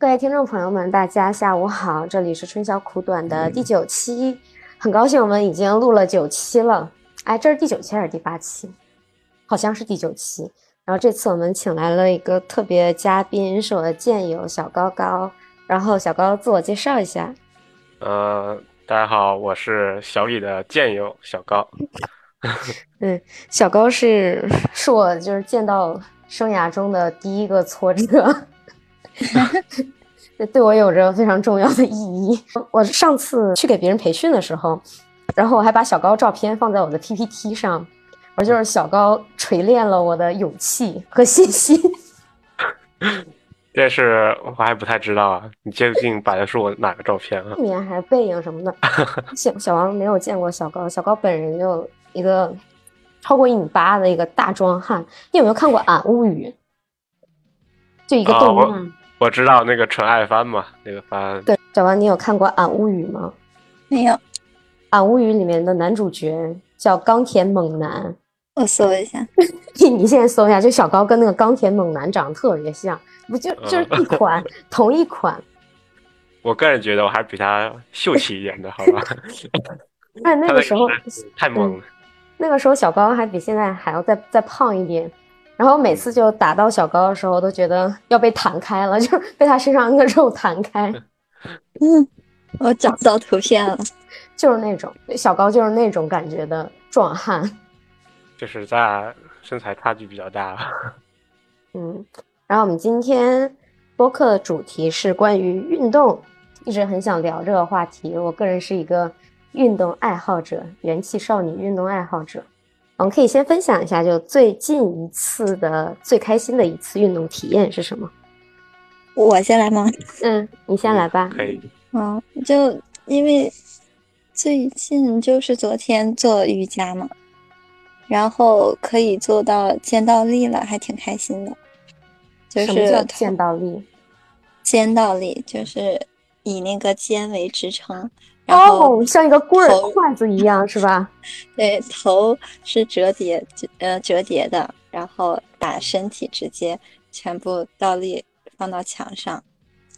各位听众朋友们，大家下午好，这里是春宵苦短的第九期，很高兴我们已经录了九期了。哎，这是第九期还是第八期？好像是第九期。然后这次我们请来了一个特别嘉宾，是我的剑友小高高。然后小高自我介绍一下。呃，大家好，我是小李的剑友小高。嗯，小高是是我就是见到生涯中的第一个挫折。这对我有着非常重要的意义。我上次去给别人培训的时候，然后我还把小高照片放在我的 PPT 上，我就是小高锤炼了我的勇气和信心。这是我还不太知道啊，你究竟摆的是我哪个照片啊？正面还是背影什么的？小小王没有见过小高，小高本人就一个超过一米八的一个大壮汉。你有没有看过《俺物语》？就一个动漫。我知道那个纯爱番嘛，那个番。对，小王，你有看过《俺物语》吗？没有，《俺物语》里面的男主角叫钢铁猛男。我搜一下，你现在搜一下，就小高跟那个钢铁猛男长得特别像，不就就是一款 同一款。我个人觉得我还是比他秀气一点的，好吧？但那个时候太猛了。那个时候小高还比现在还要再再胖一点。然后每次就打到小高的时候，都觉得要被弹开了，就是被他身上那个肉弹开。嗯，我找到图片了，就是那种小高，就是那种感觉的壮汉。就是在身材差距比较大。嗯，然后我们今天播客的主题是关于运动，一直很想聊这个话题。我个人是一个运动爱好者，元气少女运动爱好者。我们可以先分享一下，就最近一次的最开心的一次运动体验是什么？我先来吗？嗯，你先来吧。可以。嗯，就因为最近就是昨天做瑜伽嘛，然后可以做到肩倒立了，还挺开心的。就是肩倒立？肩倒立就是以那个肩为支撑。哦，像一个棍儿筷子一样是吧？对，头是折叠，呃，折叠的，然后把身体直接全部倒立放到墙上。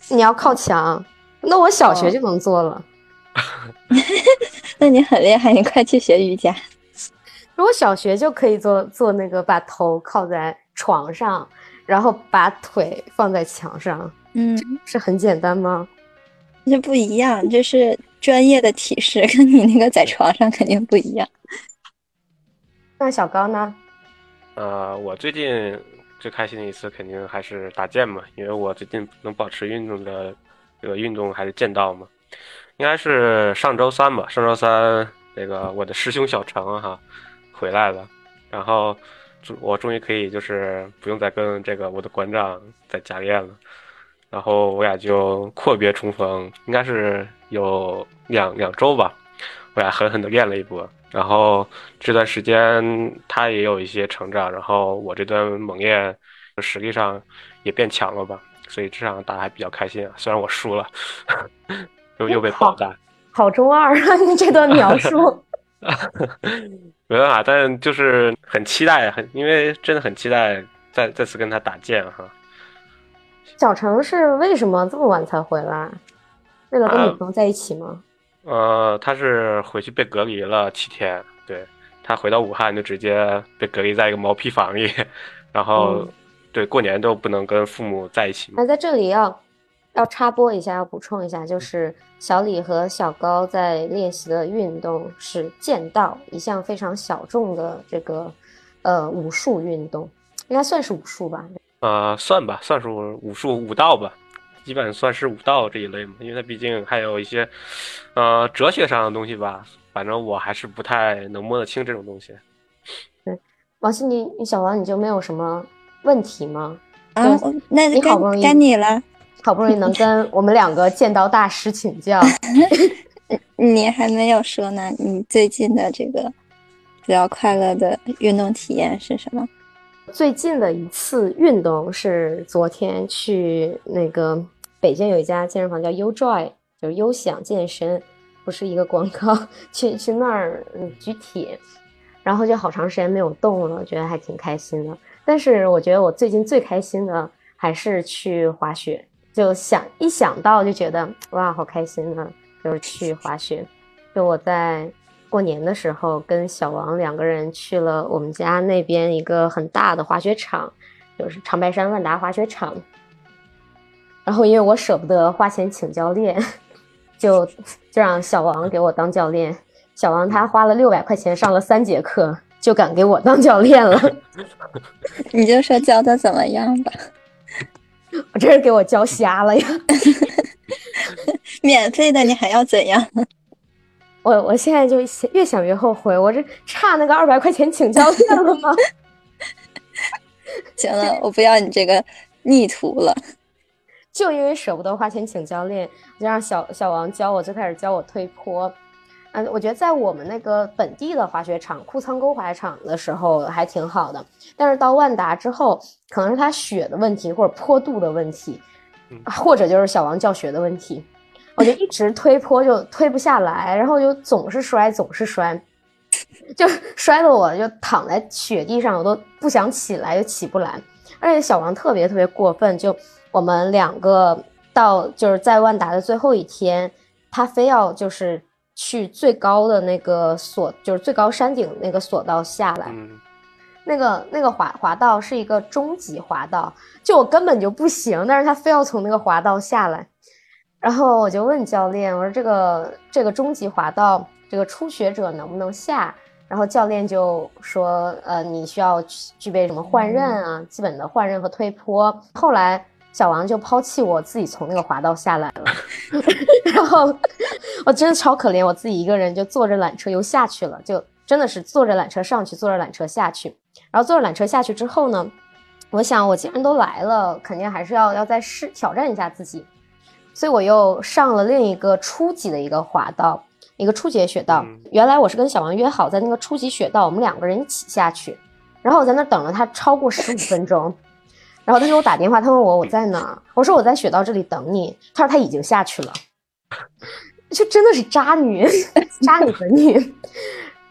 你要靠墙？那我小学就能做了。那你很厉害，你快去学瑜伽。如果小学就可以做做那个，把头靠在床上，然后把腿放在墙上，嗯，是很简单吗？那不一样，就是。专业的体式 跟你那个在床上肯定不一样。那小高呢？呃，我最近最开心的一次肯定还是打剑嘛，因为我最近能保持运动的这个运动还是剑道嘛。应该是上周三吧，上周三那个我的师兄小程哈回来了，然后我终于可以就是不用再跟这个我的馆长在家练了。然后我俩就阔别重逢，应该是有两两周吧，我俩狠狠的练了一波。然后这段时间他也有一些成长，然后我这段猛练实力上也变强了吧，所以这场打还比较开心啊。虽然我输了，又又被爆单，好中二啊！你这段描述，没办法，但就是很期待，很因为真的很期待再再次跟他打剑哈。小程是为什么这么晚才回来？为了跟女朋友在一起吗？呃，他是回去被隔离了七天。对他回到武汉就直接被隔离在一个毛坯房里，然后对过年都不能跟父母在一起。那在这里要要插播一下，要补充一下，就是小李和小高在练习的运动是剑道，一项非常小众的这个呃武术运动，应该算是武术吧。呃，算吧，算是武术武道吧，基本算是武道这一类嘛，因为它毕竟还有一些，呃，哲学上的东西吧。反正我还是不太能摸得清这种东西。对，王鑫，你你小王你就没有什么问题吗？啊，那你好不容易该你了，好不容易能跟我们两个剑道大师请教。你还没有说呢，你最近的这个比较快乐的运动体验是什么？最近的一次运动是昨天去那个北京有一家健身房叫 U Joy，就是优享健身，不是一个广告。去去那儿举铁，然后就好长时间没有动了，觉得还挺开心的。但是我觉得我最近最开心的还是去滑雪，就想一想到就觉得哇，好开心啊！就是去滑雪。就我在过年的时候跟小王两个人去了我们家那边一个很大的滑雪场，就是长白山万达滑雪场。然后因为我舍不得花钱请教练，就就让小王给我当教练。小王他花了六百块钱上了三节课，就敢给我当教练了。你就说教的怎么样吧？我真是给我教瞎了呀！免费的你还要怎样？我我现在就越想越后悔，我这差那个二百块钱请教练了吗？行了，我不要你这个逆徒了。就因为舍不得花钱请教练，就让小小王教我，最开始教我推坡。嗯，我觉得在我们那个本地的滑雪场库仓沟滑雪场的时候还挺好的，但是到万达之后，可能是它雪的问题，或者坡度的问题，或者就是小王教学的问题，我就一直推坡就推不下来，然后就总是摔，总是摔，就摔的我就躺在雪地上，我都不想起来，又起不来。而且小王特别特别过分，就我们两个到就是在万达的最后一天，他非要就是。去最高的那个索，就是最高山顶那个索道下来，那个那个滑滑道是一个中级滑道，就我根本就不行，但是他非要从那个滑道下来，然后我就问教练，我说这个这个中级滑道，这个初学者能不能下？然后教练就说，呃，你需要具备什么换刃啊，基本的换刃和推坡。后来。小王就抛弃我自己从那个滑道下来了，然后我真的超可怜，我自己一个人就坐着缆车又下去了，就真的是坐着缆车上去，坐着缆车下去。然后坐着缆车下去之后呢，我想我既然都来了，肯定还是要要再试挑战一下自己，所以我又上了另一个初级的一个滑道，一个初级雪道。原来我是跟小王约好在那个初级雪道，我们两个人一起下去，然后我在那等了他超过十五分钟。然后他给我打电话，他问我我在哪，我说我在雪道这里等你。他说他已经下去了，就真的是渣女，渣女本女。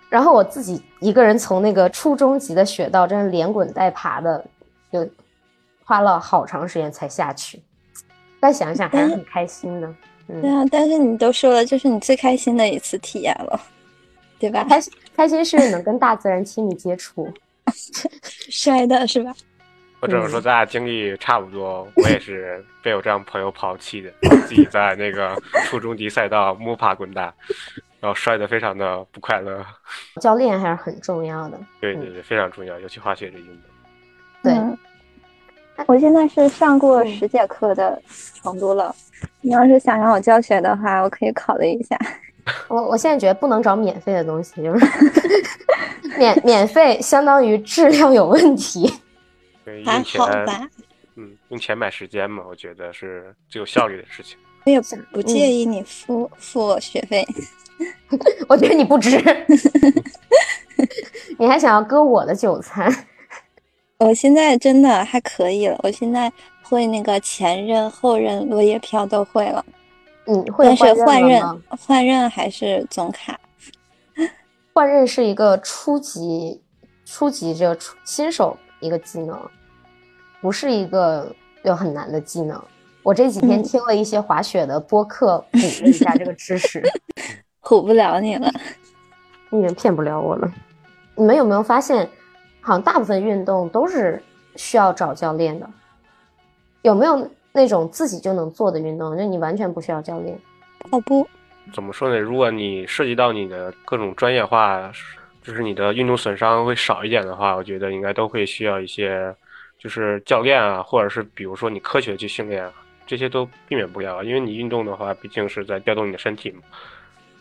然后我自己一个人从那个初中级的雪道，真是连滚带爬的，就花了好长时间才下去。再想想还是很开心的。对啊，但是你都说了，这是你最开心的一次体验了，对吧？开心开心是能跟大自然亲密接触，摔的是吧？我只能说咱俩经历差不多，我也是被我这样朋友抛弃的，自己在那个初中级赛道摸爬滚打，然后摔得非常的不快乐。教练还是很重要的。对对对，非常重要，尤其滑雪这运动。对，我现在是上过十节课的程度了。你要是想让我教学的话，我可以考虑一下。我我现在觉得不能找免费的东西，就是 免免费相当于质量有问题。还好吧，嗯，用钱买时间嘛，我觉得是最有效率的事情。我也不不介意你付付我学费，我觉得你不值，你还想要割我的韭菜？我现在真的还可以了，我现在会那个前刃、后刃、落叶飘都会了。你，会但是换刃换刃还是总卡。换刃是一个初级、初级这个新手一个技能。不是一个有很难的技能。我这几天听了一些滑雪的播客，补了一下这个知识。唬不了你了，你已经骗不了我了。你们有没有发现，好像大部分运动都是需要找教练的？有没有那种自己就能做的运动，就你完全不需要教练？跑步。怎么说呢？如果你涉及到你的各种专业化，就是你的运动损伤会少一点的话，我觉得应该都会需要一些。就是教练啊，或者是比如说你科学去训练，这些都避免不了，因为你运动的话，毕竟是在调动你的身体嘛。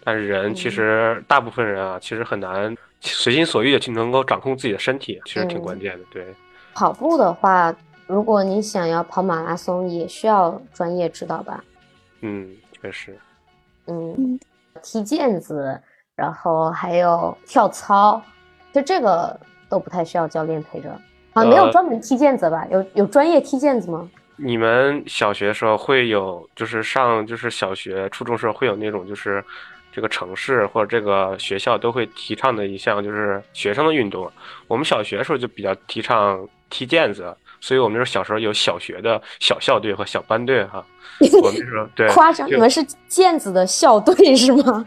但是人其实大部分人啊，其实很难随心所欲的去能够掌控自己的身体，其实挺关键的。对，跑步的话，如果你想要跑马拉松，也需要专业指导吧？嗯，确实。嗯，踢毽子，然后还有跳操，就这个都不太需要教练陪着。啊，没有专门踢毽子吧？有有专业踢毽子吗？你们小学时候会有，就是上就是小学、初中时候会有那种，就是这个城市或者这个学校都会提倡的一项，就是学生的运动。我们小学的时候就比较提倡踢毽子，所以我们那时候小时候有小学的小校队和小班队哈。我们那时候对 夸张，你们是毽子的校队是吗？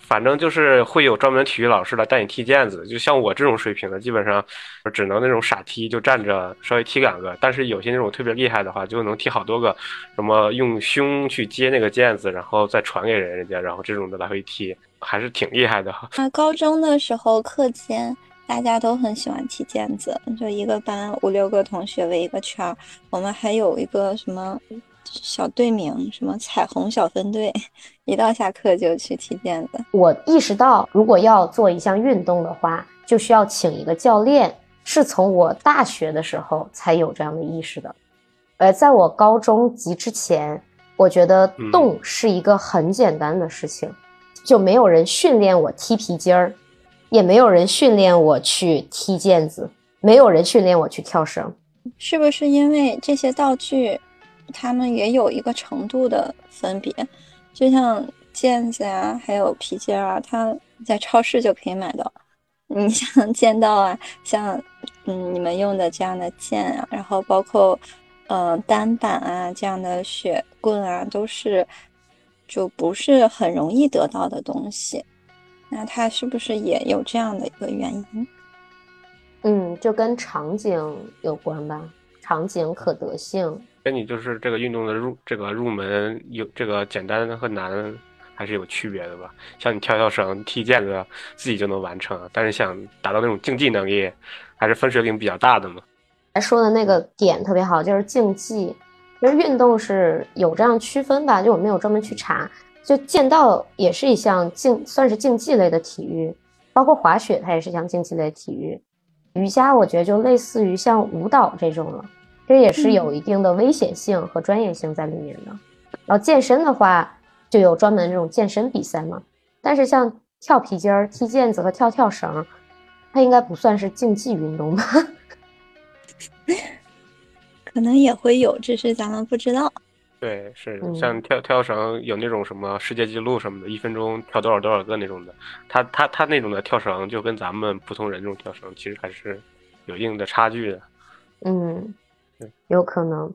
反正就是会有专门体育老师来带你踢毽子，就像我这种水平的，基本上只能那种傻踢，就站着稍微踢两个。但是有些那种特别厉害的话，就能踢好多个，什么用胸去接那个毽子，然后再传给人家，然后这种的来回踢，还是挺厉害的。啊，高中的时候课间大家都很喜欢踢毽子，就一个班五六个同学围一个圈儿，我们还有一个什么。小队名什么彩虹小分队，一到下课就去踢毽子。我意识到，如果要做一项运动的话，就需要请一个教练。是从我大学的时候才有这样的意识的。呃，在我高中及之前，我觉得动是一个很简单的事情，就没有人训练我踢皮筋儿，也没有人训练我去踢毽子，没有人训练我去跳绳。是不是因为这些道具？他们也有一个程度的分别，就像毽子啊，还有皮筋啊，它在超市就可以买到。你像剑道啊，像嗯你们用的这样的剑啊，然后包括嗯单板啊这样的雪棍啊，都是就不是很容易得到的东西。那它是不是也有这样的一个原因？嗯，就跟场景有关吧，场景可得性。跟你就是这个运动的入这个入门有这个简单和难还是有区别的吧？像你跳跳绳、踢毽子，自己就能完成，但是想达到那种竞技能力，还是分水岭比较大的嘛。还说的那个点特别好，就是竞技，其实运动是有这样区分吧？就我没有专门去查，就剑道也是一项竞，算是竞技类的体育，包括滑雪，它也是一项竞技类体育。瑜伽我觉得就类似于像舞蹈这种了。这也是有一定的危险性和专业性在里面的。然后健身的话，就有专门这种健身比赛嘛。但是像跳皮筋儿、踢毽子和跳跳绳，它应该不算是竞技运动吧？可能也会有，只是咱们不知道。对，是像跳跳绳有那种什么世界纪录什么的，一分钟跳多少多少个那种的。他他他那种的跳绳，就跟咱们普通人这种跳绳，其实还是有一定的差距的。嗯。有可能，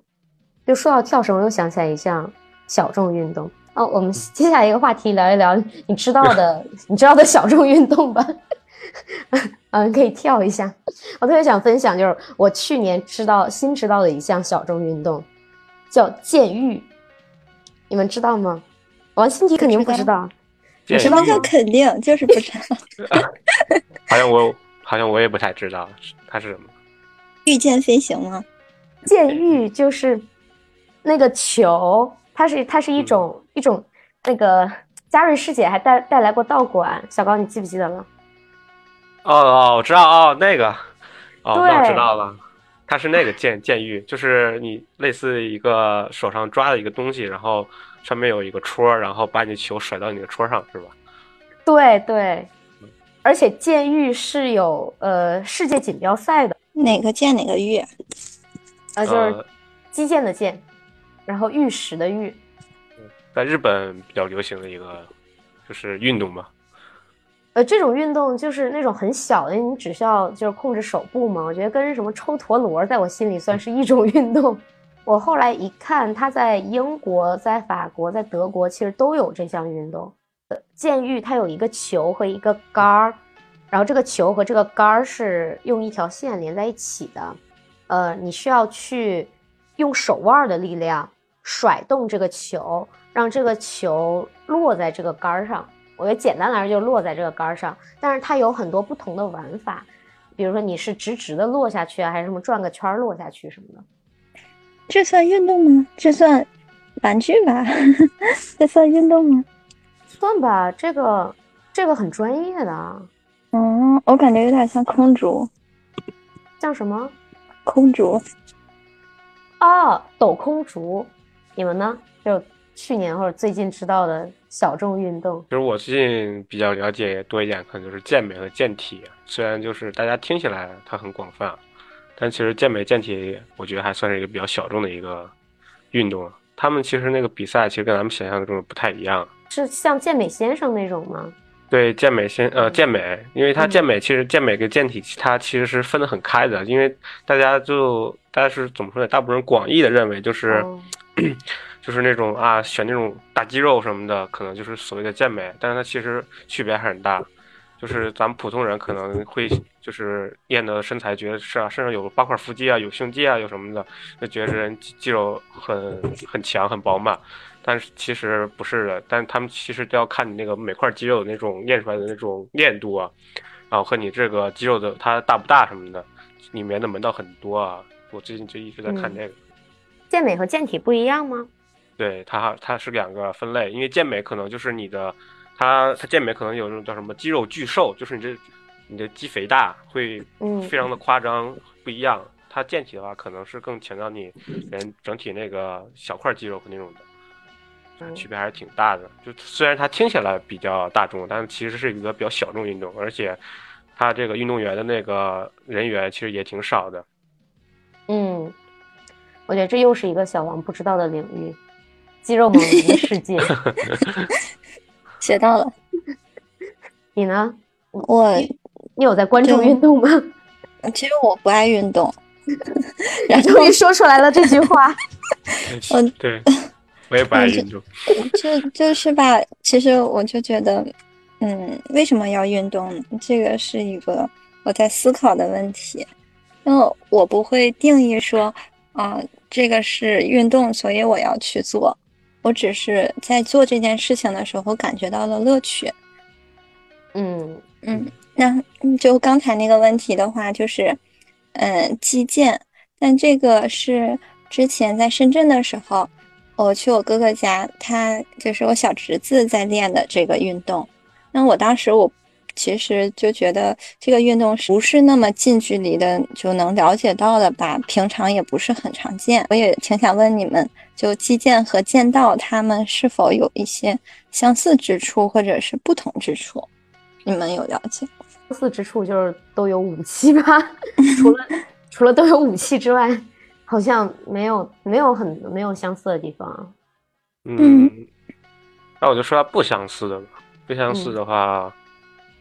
就说到跳绳，我又想起来一项小众运动哦。我们接下来一个话题聊一聊你知道的，你知道的小众运动吧。嗯，可以跳一下。我特别想分享，就是我去年知道新知道的一项小众运动，叫剑玉。你们知道吗？王心迪肯定不知道。什么叫肯定？就是不知道。好像我好像我也不太知道，它是什么？御剑飞行吗？剑玉就是那个球，它是它是一种一种那个嘉瑞师姐还带带来过道馆，小高你记不记得了？哦哦，我知道哦，那个。哦，那我知道了，它是那个剑剑玉，就是你类似一个手上抓的一个东西，然后上面有一个戳，然后把你的球甩到你的戳上，是吧？对对，而且剑玉是有呃世界锦标赛的，哪个剑哪个玉？啊，就是击剑的剑，然后玉石的玉，在日本比较流行的一个就是运动嘛。呃，这种运动就是那种很小的，你只需要就是控制手部嘛。我觉得跟什么抽陀螺，在我心里算是一种运动。我后来一看，他在英国、在法国、在德国，其实都有这项运动。呃剑玉它有一个球和一个杆儿，然后这个球和这个杆儿是用一条线连在一起的。呃，你需要去用手腕的力量甩动这个球，让这个球落在这个杆儿上。我觉得简单来说就是落在这个杆儿上，但是它有很多不同的玩法，比如说你是直直的落下去啊，还是什么转个圈落下去什么的。这算运动吗？这算玩具吧？这算运动吗？算吧，这个这个很专业的。嗯，我感觉有点像空竹。像什么？空竹，哦，抖空竹，你们呢？就去年或者最近知道的小众运动。其实我最近比较了解多一点，可能就是健美和健体。虽然就是大家听起来它很广泛，但其实健美健体，我觉得还算是一个比较小众的一个运动。他们其实那个比赛，其实跟咱们想象的中不太一样。是像健美先生那种吗？对健美先呃健美，因为它健美其实健美跟健体它其实是分得很开的，因为大家就大家是怎么说呢？大部分人广义的认为就是、哦 就是那种啊选那种大肌肉什么的，可能就是所谓的健美，但是它其实区别很大。就是咱们普通人可能会就是练的身材，觉得是啊，身上有八块腹肌啊，有胸肌啊，有什么的，就觉得这人肌肌肉很很强很饱满。但是其实不是的，但他们其实都要看你那个每块肌肉的那种练出来的那种练度啊，然后和你这个肌肉的它大不大什么的，里面的门道很多啊。我最近就一直在看嗯这个。健美和健体不一样吗？对它，它是两个分类，因为健美可能就是你的，它它健美可能有那种叫什么肌肉巨瘦，就是你这你的肌肥大会嗯非常的夸张，不一样。它健体的话，可能是更强调你人整体那个小块肌肉和那种的，嗯区别还是挺大的。就虽然它听起来比较大众，但是其实是一个比较小众运动，而且它这个运动员的那个人员其实也挺少的。嗯，我觉得这又是一个小王不知道的领域，肌肉猛男的世界。学到了。你呢？我你有在关注运动吗？其实我不爱运动，然后终于说出来了这句话。嗯对，我也不爱运动。就就是吧，其实我就觉得，嗯，为什么要运动呢？这个是一个我在思考的问题。那我不会定义说，啊、这个是运动，所以我要去做。我只是在做这件事情的时候感觉到了乐趣。嗯嗯，那嗯就刚才那个问题的话，就是，嗯，击剑，但这个是之前在深圳的时候，我去我哥哥家，他就是我小侄子在练的这个运动。那我当时我其实就觉得这个运动是不是那么近距离的就能了解到的吧，平常也不是很常见。我也挺想问你们，就击剑和剑道，他们是否有一些相似之处，或者是不同之处？你们有了解？相似之处就是都有武器吧，除了除了都有武器之外，好像没有没有很没有相似的地方。嗯，那我就说它不相似的吧。不相似的话，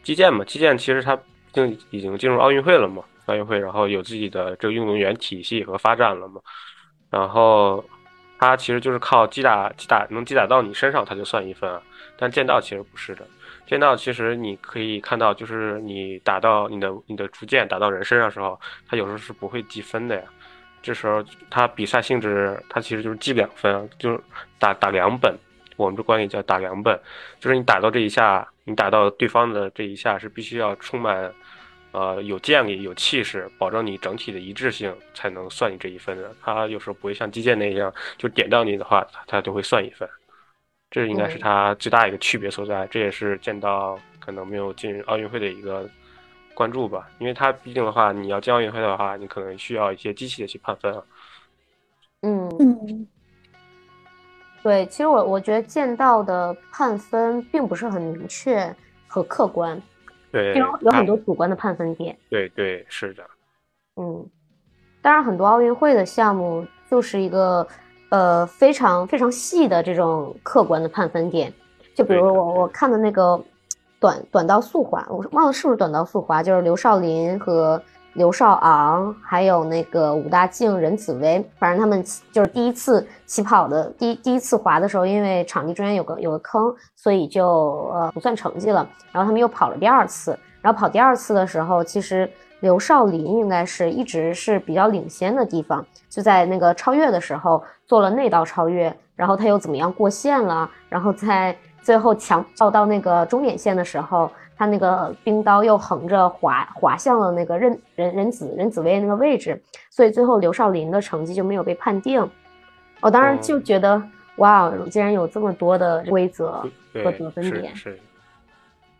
击剑嘛，击剑其实它已经已经进入奥运会了嘛，奥运会然后有自己的这个运动员体系和发展了嘛，然后它其实就是靠击打击打能击打到你身上，它就算一分啊。但剑道其实不是的，剑道其实你可以看到，就是你打到你的你的竹剑打到人身上的时候，它有时候是不会计分的呀。这时候他比赛性质，他其实就是记两分啊，就是打打两本。我们这管理叫打两本，就是你打到这一下，你打到对方的这一下是必须要充满，呃，有剑力、有气势，保证你整体的一致性，才能算你这一分的。他有时候不会像击剑那样，就点到你的话，他他就会算一分。这应该是他最大一个区别所在，这也是见到可能没有进奥运会的一个关注吧，因为它毕竟的话，你要进奥运会的话，你可能需要一些机器的去判分啊。嗯，嗯对，其实我我觉得剑道的判分并不是很明确和客观，对，有有很多主观的判分点。对对是的，嗯，当然，很多奥运会的项目就是一个呃非常非常细的这种客观的判分点。就比如我我看的那个短短道速滑，我忘了是不是短道速滑，就是刘少林和刘少昂，还有那个武大靖、任子威，反正他们就是第一次起跑的第一第一次滑的时候，因为场地中间有个有个坑，所以就呃不算成绩了。然后他们又跑了第二次，然后跑第二次的时候，其实刘少林应该是一直是比较领先的地方，就在那个超越的时候做了内道超越，然后他又怎么样过线了，然后在最后强到到那个终点线的时候，他那个冰刀又横着滑滑向了那个任任任子任子威那个位置，所以最后刘少林的成绩就没有被判定。我当时就觉得，哇，竟然有这么多的规则和得分点。是是。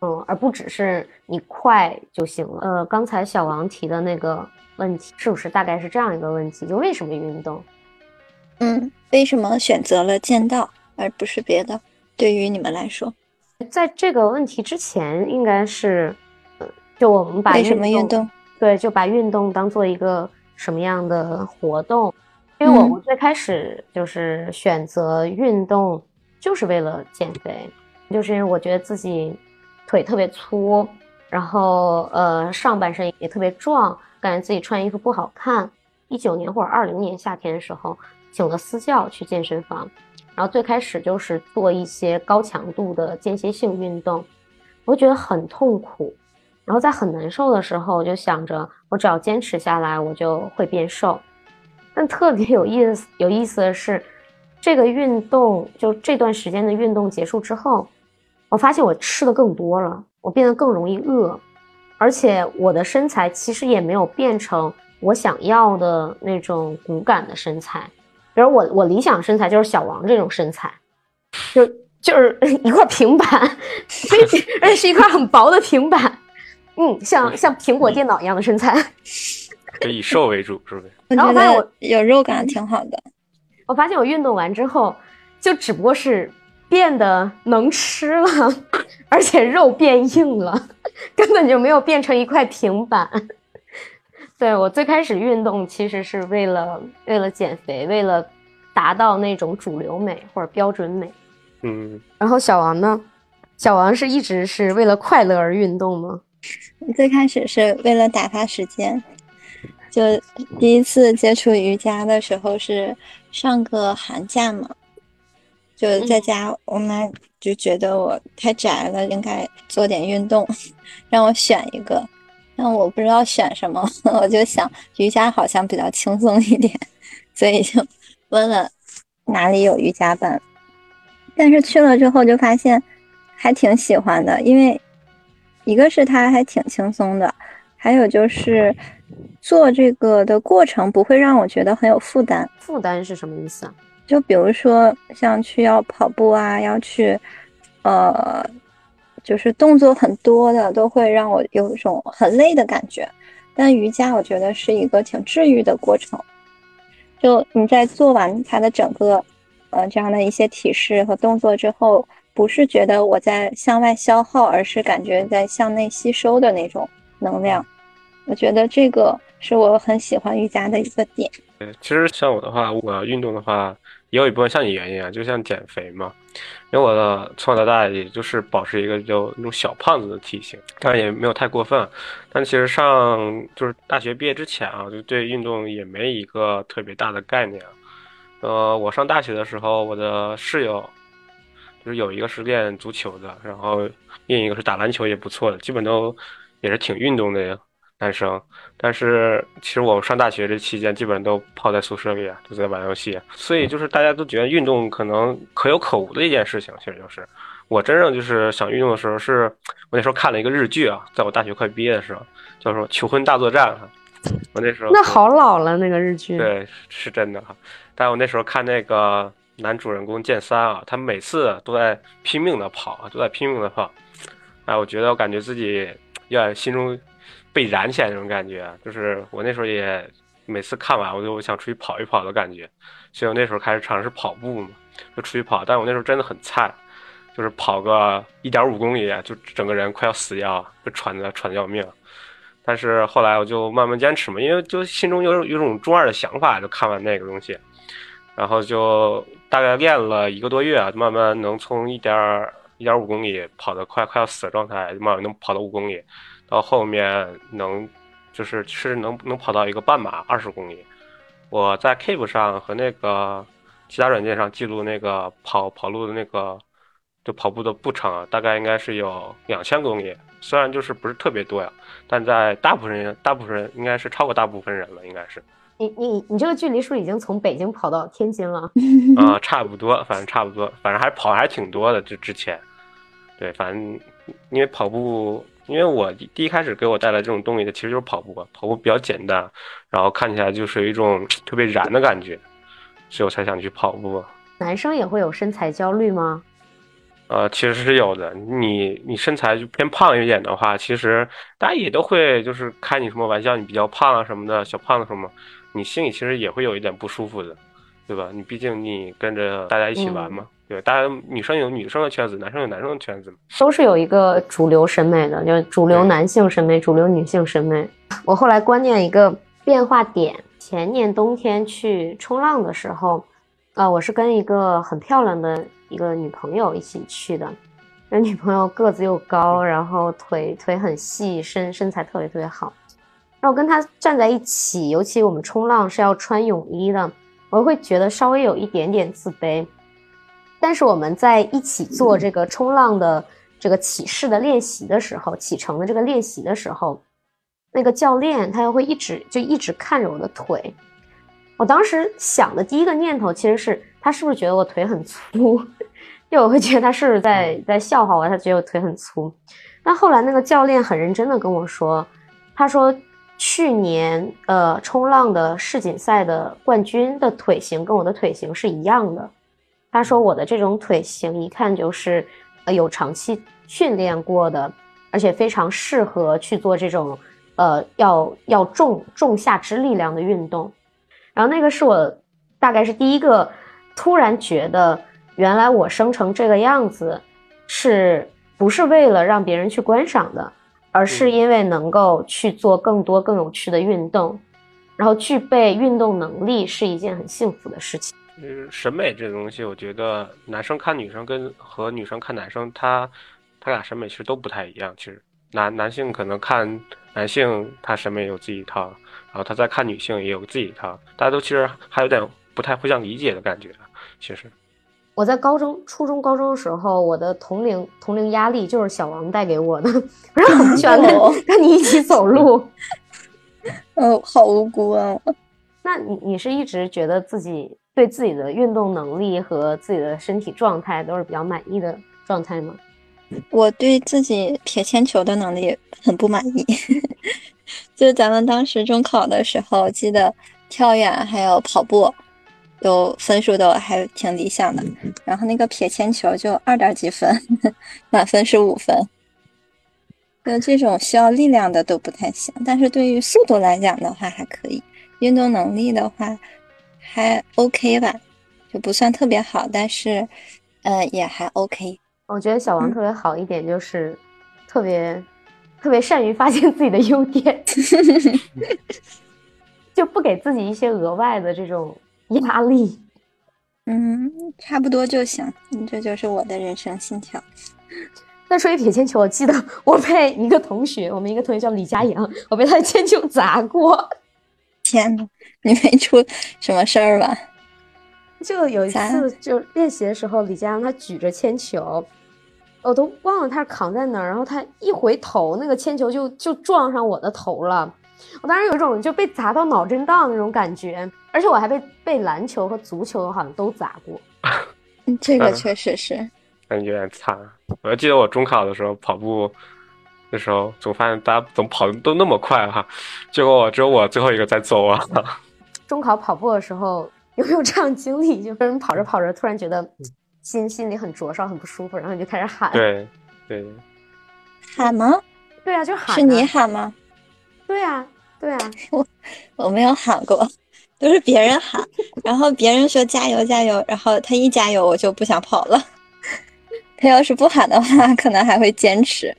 嗯，而不只是你快就行了。呃，刚才小王提的那个问题，是不是大概是这样一个问题？就为什么运动？嗯，为什么选择了剑道而不是别的？对于你们来说，在这个问题之前，应该是，呃，就我们把为什么运运动？对，就把运动当做一个什么样的活动？因为我嗯我最开始就是选择运动，就是为了减肥，就是因为我觉得自己腿特别粗，然后呃上半身也特别壮，感觉自己穿衣服不好看。一九年或者二零年夏天的时候，请了私教去健身房，然后最开始就是做一些高强度的间歇性运动，我觉得很痛苦。然后在很难受的时候，我就想着我只要坚持下来，我就会变瘦。但特别有意思有意思的是，这个运动就这段时间的运动结束之后，我发现我吃的更多了，我变得更容易饿，而且我的身材其实也没有变成我想要的那种骨感的身材。比如我我理想身材就是小王这种身材，就就是一块平板，而且是一块很薄的平板。嗯，像像苹果电脑一样的身材，以瘦为主，是不是？然后发现我有肉感挺好的。我发现我运动完之后，就只不过是变得能吃了，而且肉变硬了，根本就没有变成一块平板。对我最开始运动其实是为了为了减肥，为了达到那种主流美或者标准美。嗯。然后小王呢？小王是一直是为了快乐而运动吗？最开始是为了打发时间，就第一次接触瑜伽的时候是上个寒假嘛，就在家，我妈就觉得我太宅了，应该做点运动，让我选一个，但我不知道选什么，我就想瑜伽好像比较轻松一点，所以就问了哪里有瑜伽班，但是去了之后就发现还挺喜欢的，因为。一个是它还挺轻松的，还有就是做这个的过程不会让我觉得很有负担。负担是什么意思啊？就比如说像去要跑步啊，要去，呃，就是动作很多的，都会让我有一种很累的感觉。但瑜伽我觉得是一个挺治愈的过程。就你在做完它的整个，呃，这样的一些体式和动作之后。不是觉得我在向外消耗，而是感觉在向内吸收的那种能量。我觉得这个是我很喜欢瑜伽的一个点。其实像我的话，我运动的话，也有一部分像你原因啊，就像减肥嘛。因为我的从小到大也就是保持一个就那种小胖子的体型，当然也没有太过分。但其实上就是大学毕业之前啊，就对运动也没一个特别大的概念。呃，我上大学的时候，我的室友。就是有一个是练足球的，然后另一个是打篮球也不错的，基本都也是挺运动的呀男生。但是其实我们上大学这期间，基本上都泡在宿舍里啊，都在玩游戏。所以就是大家都觉得运动可能可有可无的一件事情。其实就是我真正就是想运动的时候，是我那时候看了一个日剧啊，在我大学快毕业的时候，叫做《求婚大作战》哈。我那时候那好老了那个日剧，对，是真的哈。但我那时候看那个。男主人公剑三啊，他每次都在拼命的跑啊，都在拼命的跑。哎，我觉得我感觉自己有点心中被燃起来那种感觉，就是我那时候也每次看完，我就想出去跑一跑的感觉。所以我那时候开始尝试跑步嘛，就出去跑。但我那时候真的很菜，就是跑个一点五公里，就整个人快要死掉，就喘的喘的要命。但是后来我就慢慢坚持嘛，因为就心中有有种中二的想法，就看完那个东西。然后就大概练了一个多月，慢慢能从一点一点五公里跑得快快要死的状态，慢慢能跑到五公里，到后面能就是是能能跑到一个半马二十公里。我在 Keep 上和那个其他软件上记录那个跑跑路的那个就跑步的步程啊，大概应该是有两千公里，虽然就是不是特别多呀，但在大部分人大部分人应该是超过大部分人了，应该是。你你你这个距离是不是已经从北京跑到天津了？啊，差不多，反正差不多，反正还跑还挺多的。就之前，对，反正因为跑步，因为我第一开始给我带来这种动力的其实就是跑步，跑步比较简单，然后看起来就是有一种特别燃的感觉，所以我才想去跑步。男生也会有身材焦虑吗？呃，其实是有的。你你身材就偏胖一点的话，其实大家也都会就是开你什么玩笑，你比较胖啊什么的，小胖子什么。你心里其实也会有一点不舒服的，对吧？你毕竟你跟着大家一起玩嘛，对大家女生有女生的圈子，男生有男生的圈子，都是有一个主流审美的，就主流男性审美、主流女性审美。我后来观念一个变化点，前年冬天去冲浪的时候，啊，我是跟一个很漂亮的一个女朋友一起去的。那女朋友个子又高，然后腿腿很细，身身材特别特别好。然后跟她站在一起，尤其我们冲浪是要穿泳衣的，我会觉得稍微有一点点自卑。但是我们在一起做这个冲浪的这个起势的练习的时候，启程的这个练习的时候，那个教练他又会一直就一直看着我的腿。我当时想的第一个念头其实是他是不是觉得我腿很粗，就我会觉得他是不是在在笑话我，他觉得我腿很粗。但后来那个教练很认真的跟我说，他说去年呃冲浪的世锦赛的冠军的腿型跟我的腿型是一样的。他说我的这种腿型一看就是呃有长期训练过的，而且非常适合去做这种呃要要重重下肢力量的运动。然后那个是我大概是第一个突然觉得，原来我生成这个样子，是不是为了让别人去观赏的，而是因为能够去做更多更有趣的运动，然后具备运动能力是一件很幸福的事情。嗯，审美这东西，我觉得男生看女生跟和女生看男生，他他俩审美其实都不太一样。其实男男性可能看男性，他审美有自己一套。然后他在看女性也有自己一套，大家都其实还有点不太互相理解的感觉。其实，我在高中、初中、高中的时候，我的同龄同龄压力就是小王带给我的，不是很喜欢跟跟你一起走路。嗯，好无辜啊！那你你是一直觉得自己对自己的运动能力和自己的身体状态都是比较满意的状态吗？我对自己撇铅球的能力很不满意。就咱们当时中考的时候，记得跳远还有跑步，有分数都还挺理想的。然后那个撇铅球就二点几分，满分是五分。就这种需要力量的都不太行，但是对于速度来讲的话还可以。运动能力的话还 OK 吧，就不算特别好，但是呃也还 OK。我觉得小王特别好一点就是特别。特别善于发现自己的优点，就不给自己一些额外的这种压力。嗯，差不多就行。这就是我的人生信条。那说一铁铅球，我记得我被一个同学，我们一个同学叫李佳阳，我被他的铅球砸过。天呐，你没出什么事儿吧？就有一次，就练习的时候，李佳阳他举着铅球。我都忘了他是扛在哪儿，然后他一回头，那个铅球就就撞上我的头了。我当时有一种就被砸到脑震荡那种感觉，而且我还被被篮球和足球好像都砸过。这个确实是，感觉有点惨。我还记得我中考的时候跑步的时候，总发现大家怎么跑的都那么快哈，结果我只有我最后一个在走啊。中考跑步的时候有没有这样经历？就跟人跑着跑着，突然觉得。心心里很灼烧，很不舒服，然后你就开始喊。对，对，喊吗？对啊，就喊。是你喊吗？对啊，对啊，我我没有喊过，都是别人喊，然后别人说加油加油，然后他一加油，我就不想跑了。他要是不喊的话，可能还会坚持。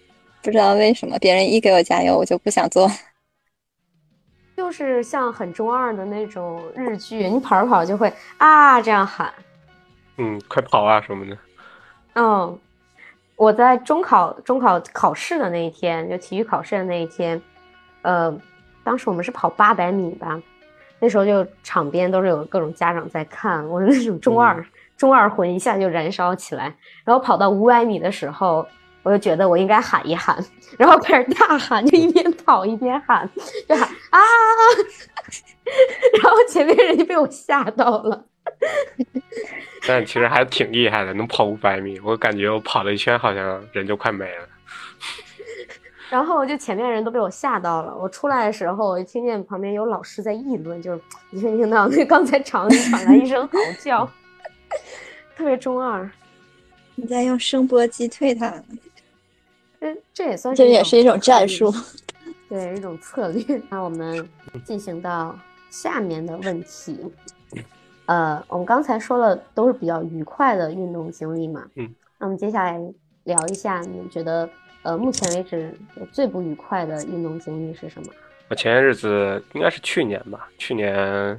不知道为什么，别人一给我加油，我就不想做。就是像很中二的那种日剧，你跑着跑就会啊这样喊。嗯，快跑啊什么的。嗯，我在中考中考考试的那一天，就体育考试的那一天，呃，当时我们是跑八百米吧，那时候就场边都是有各种家长在看，我的那种中二中二魂一下就燃烧起来。然后跑到五百米的时候，我就觉得我应该喊一喊，然后开始大喊，就一边跑一边喊，就喊啊，然后前面人就被我吓到了。但其实还挺厉害的，能跑五百米。我感觉我跑了一圈，好像人就快没了。然后就前面人都被我吓到了。我出来的时候，我就听见旁边有老师在议论，就是 你听听到那刚才场里传来一声嚎叫，特别中二。你在用声波击退他？这这也算是这也是一种战术，对一种策略。那我们进行到下面的问题。呃，我们刚才说了都是比较愉快的运动经历嘛，嗯，那我们接下来聊一下，你们觉得呃，目前为止最不愉快的运动经历是什么？我前些日子应该是去年吧，去年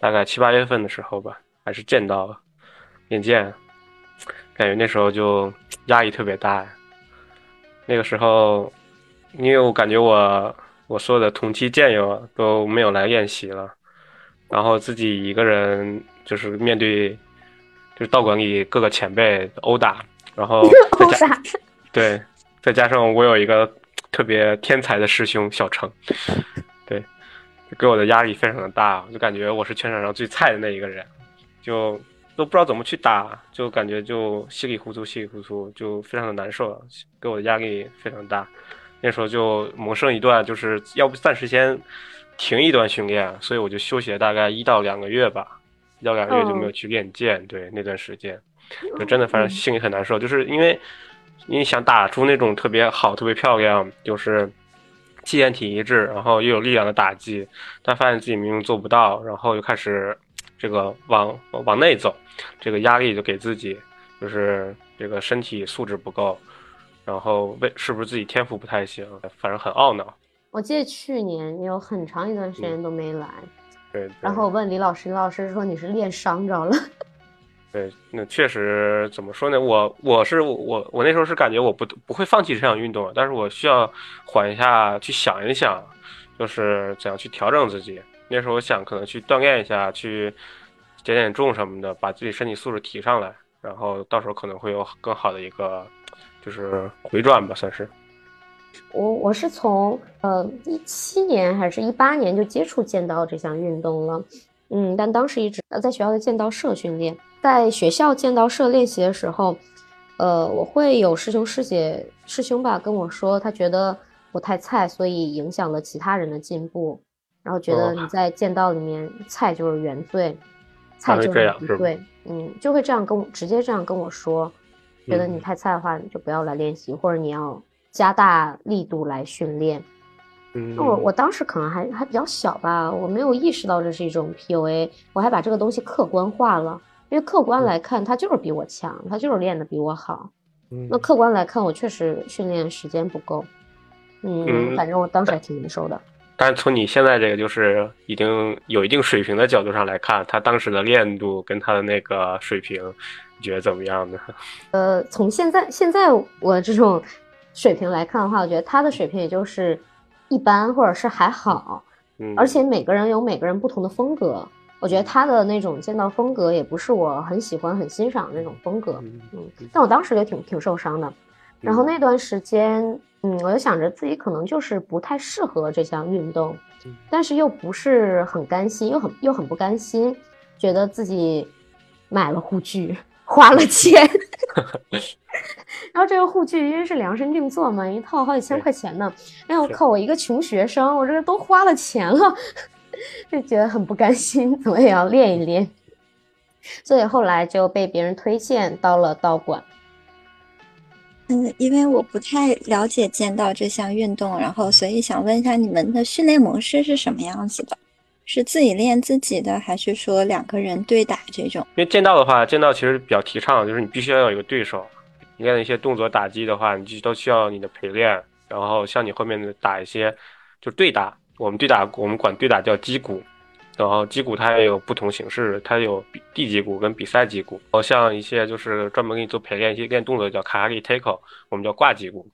大概七八月份的时候吧，还是见到，眼见，感觉那时候就压力特别大。那个时候，因为我感觉我我所有的同期剑友都没有来练习了，然后自己一个人就是面对，就是道馆里各个前辈殴打，然后 殴打，对，再加上我有一个特别天才的师兄小程，对，给我的压力非常的大，就感觉我是全场上最菜的那一个人，就。都不知道怎么去打，就感觉就稀里糊涂，稀里糊涂，就非常的难受，给我的压力非常大。那时候就萌生一段，就是要不暂时先停一段训练，所以我就休息了大概一到两个月吧，一到两个月就没有去练剑。对那段时间，就真的反正心里很难受，就是因为你想打出那种特别好、特别漂亮，就是气剑体一致，然后又有力量的打击，但发现自己明明做不到，然后又开始。这个往往内走，这个压力就给自己，就是这个身体素质不够，然后为是不是自己天赋不太行，反正很懊恼。我记得去年你有很长一段时间都没来，对。然后我问李老师，李老师说你是练伤着了。对，那确实怎么说呢？我我是我我那时候是感觉我不不会放弃这项运动，但是我需要缓一下，去想一想，就是怎样去调整自己。那时候我想可能去锻炼一下，去减减重什么的，把自己身体素质提上来，然后到时候可能会有更好的一个就是回转吧，算是。我我是从呃一七年还是一八年就接触剑道这项运动了，嗯，但当时一直在学校的剑道社训练，在学校剑道社练习的时候，呃，我会有师兄师姐师兄吧跟我说，他觉得我太菜，所以影响了其他人的进步。然后觉得你在剑道里面菜就是原罪，菜就是不对，嗯，就会这样跟我直接这样跟我说，觉得你太菜的话，你就不要来练习，或者你要加大力度来训练。那，我我当时可能还还比较小吧，我没有意识到这是一种 PUA，我还把这个东西客观化了，因为客观来看他就是比我强，他就是练的比我好。那客观来看，我确实训练时间不够。嗯，反正我当时还挺难受的。但是从你现在这个就是已经有一定水平的角度上来看，他当时的练度跟他的那个水平，你觉得怎么样呢？呃，从现在现在我这种水平来看的话，我觉得他的水平也就是一般，或者是还好。嗯。而且每个人有每个人不同的风格，我觉得他的那种剑道风格也不是我很喜欢、很欣赏的那种风格。嗯。但我当时也挺挺受伤的，然后那段时间。嗯，我就想着自己可能就是不太适合这项运动，但是又不是很甘心，又很又很不甘心，觉得自己买了护具，花了钱 然后这个护具因为是量身定做嘛，一套好几千块钱呢。哎我靠，我一个穷学生，我这个都花了钱了，就觉得很不甘心，怎么也要练一练。所以后来就被别人推荐到了道馆。嗯，因为我不太了解剑道这项运动，然后所以想问一下你们的训练模式是什么样子的？是自己练自己的，还是说两个人对打这种？因为剑道的话，剑道其实比较提倡就是你必须要有一个对手，你练一些动作打击的话，你就都需要你的陪练。然后像你后面的打一些就对打，我们对打我们管对打叫击鼓。然后击鼓它也有不同形式，它有地击鼓跟比赛击鼓。哦，像一些就是专门给你做陪练一些练动作叫卡哈里 take，我们叫挂击鼓。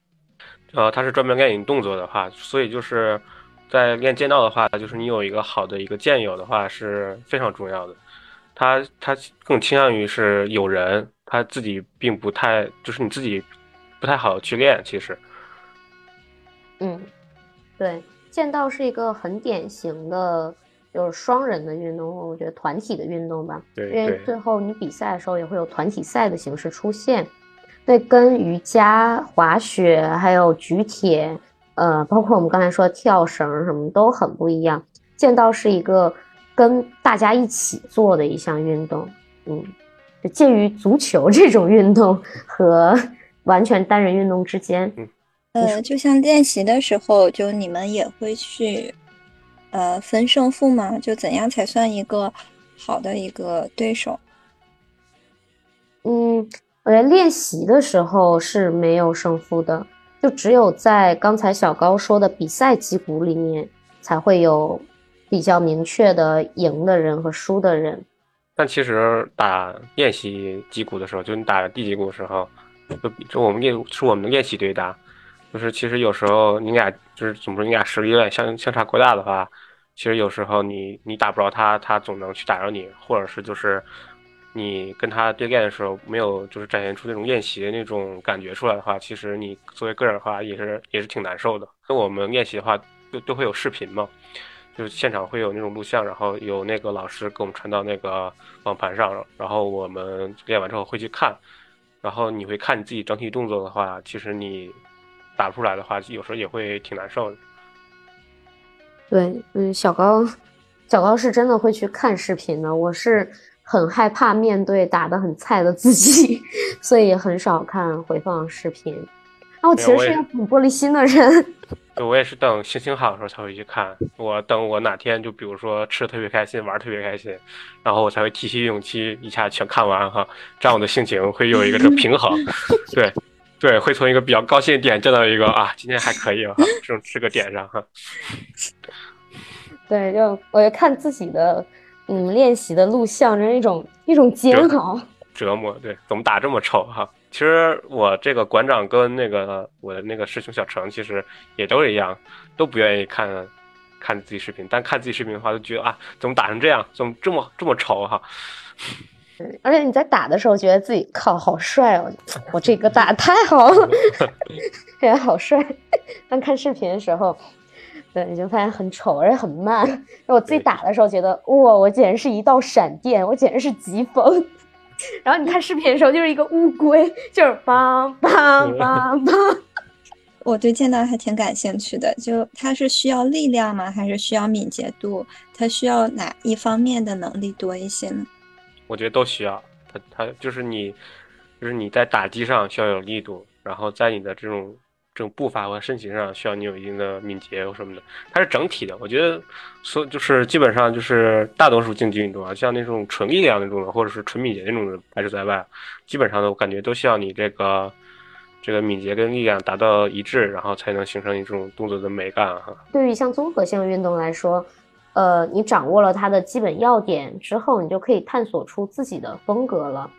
呃，它是专门练你动作的话，所以就是在练剑道的话，就是你有一个好的一个剑友的话是非常重要的。他他更倾向于是有人，他自己并不太就是你自己不太好去练。其实，嗯，对，剑道是一个很典型的。就是双人的运动，我觉得团体的运动吧，对因为最后你比赛的时候也会有团体赛的形式出现。对，跟瑜伽、滑雪还有举铁，呃，包括我们刚才说跳绳什么都很不一样。剑道是一个跟大家一起做的一项运动，嗯，就介于足球 这种运动和完全单人运动之间。呃，就像练习的时候，就你们也会去。呃，分胜负嘛，就怎样才算一个好的一个对手？嗯，我觉得练习的时候是没有胜负的，就只有在刚才小高说的比赛击鼓里面才会有比较明确的赢的人和输的人。但其实打练习击鼓的时候，就你打第几鼓的时候，就就我们练是我们的练习对打，就是其实有时候你俩就是怎么说，你俩实力有点相相差过大的话，其实有时候你你打不着他，他总能去打着你，或者是就是你跟他对练的时候没有就是展现出那种练习的那种感觉出来的话，其实你作为个人的话也是也是挺难受的。那我们练习的话，都都会有视频嘛。就是现场会有那种录像，然后有那个老师给我们传到那个网盘上，然后我们练完之后会去看，然后你会看你自己整体动作的话，其实你打不出来的话，有时候也会挺难受的。对，嗯，小高，小高是真的会去看视频的。我是很害怕面对打的很菜的自己，所以很少看回放视频。啊，我其实是一个很玻璃心的人。对，我也是等心情好的时候才会去看。我等我哪天就比如说吃的特别开心，玩特别开心，然后我才会提起勇气一下全看完哈，这样我的心情会有一个这平衡。对，对，会从一个比较高兴的点降到一个啊，今天还可以哈，这种这个点上哈。对，就我就看自己的嗯练习的录像，是一种一种煎熬、折磨。对，怎么打这么丑哈？其实我这个馆长跟那个我的那个师兄小程，其实也都一样，都不愿意看看自己视频。但看自己视频的话，就觉得啊，怎么打成这样，怎么这么这么丑哈？而且你在打的时候，觉得自己靠好帅哦，我这个打太好了 也好帅。但看视频的时候，对，你就发现很丑，而且很慢。我自己打的时候，觉得哇，我简直是一道闪电，我简直是疾风。然后你看视频的时候，就是一个乌龟，就是梆梆梆 梆。我对剑道还挺感兴趣的，就它是需要力量吗？还是需要敏捷度？它需要哪一方面的能力多一些呢？我觉得都需要。它它就是你，就是你在打击上需要有力度，然后在你的这种。这种步伐和身形上需要你有一定的敏捷或什么的，它是整体的。我觉得，所就是基本上就是大多数竞技运动啊，像那种纯力量那种的，或者是纯敏捷那种的，排除在外。基本上呢，我感觉都需要你这个这个敏捷跟力量达到一致，然后才能形成一种动作的美感哈。对于像综合性运动来说，呃，你掌握了它的基本要点之后，你就可以探索出自己的风格了。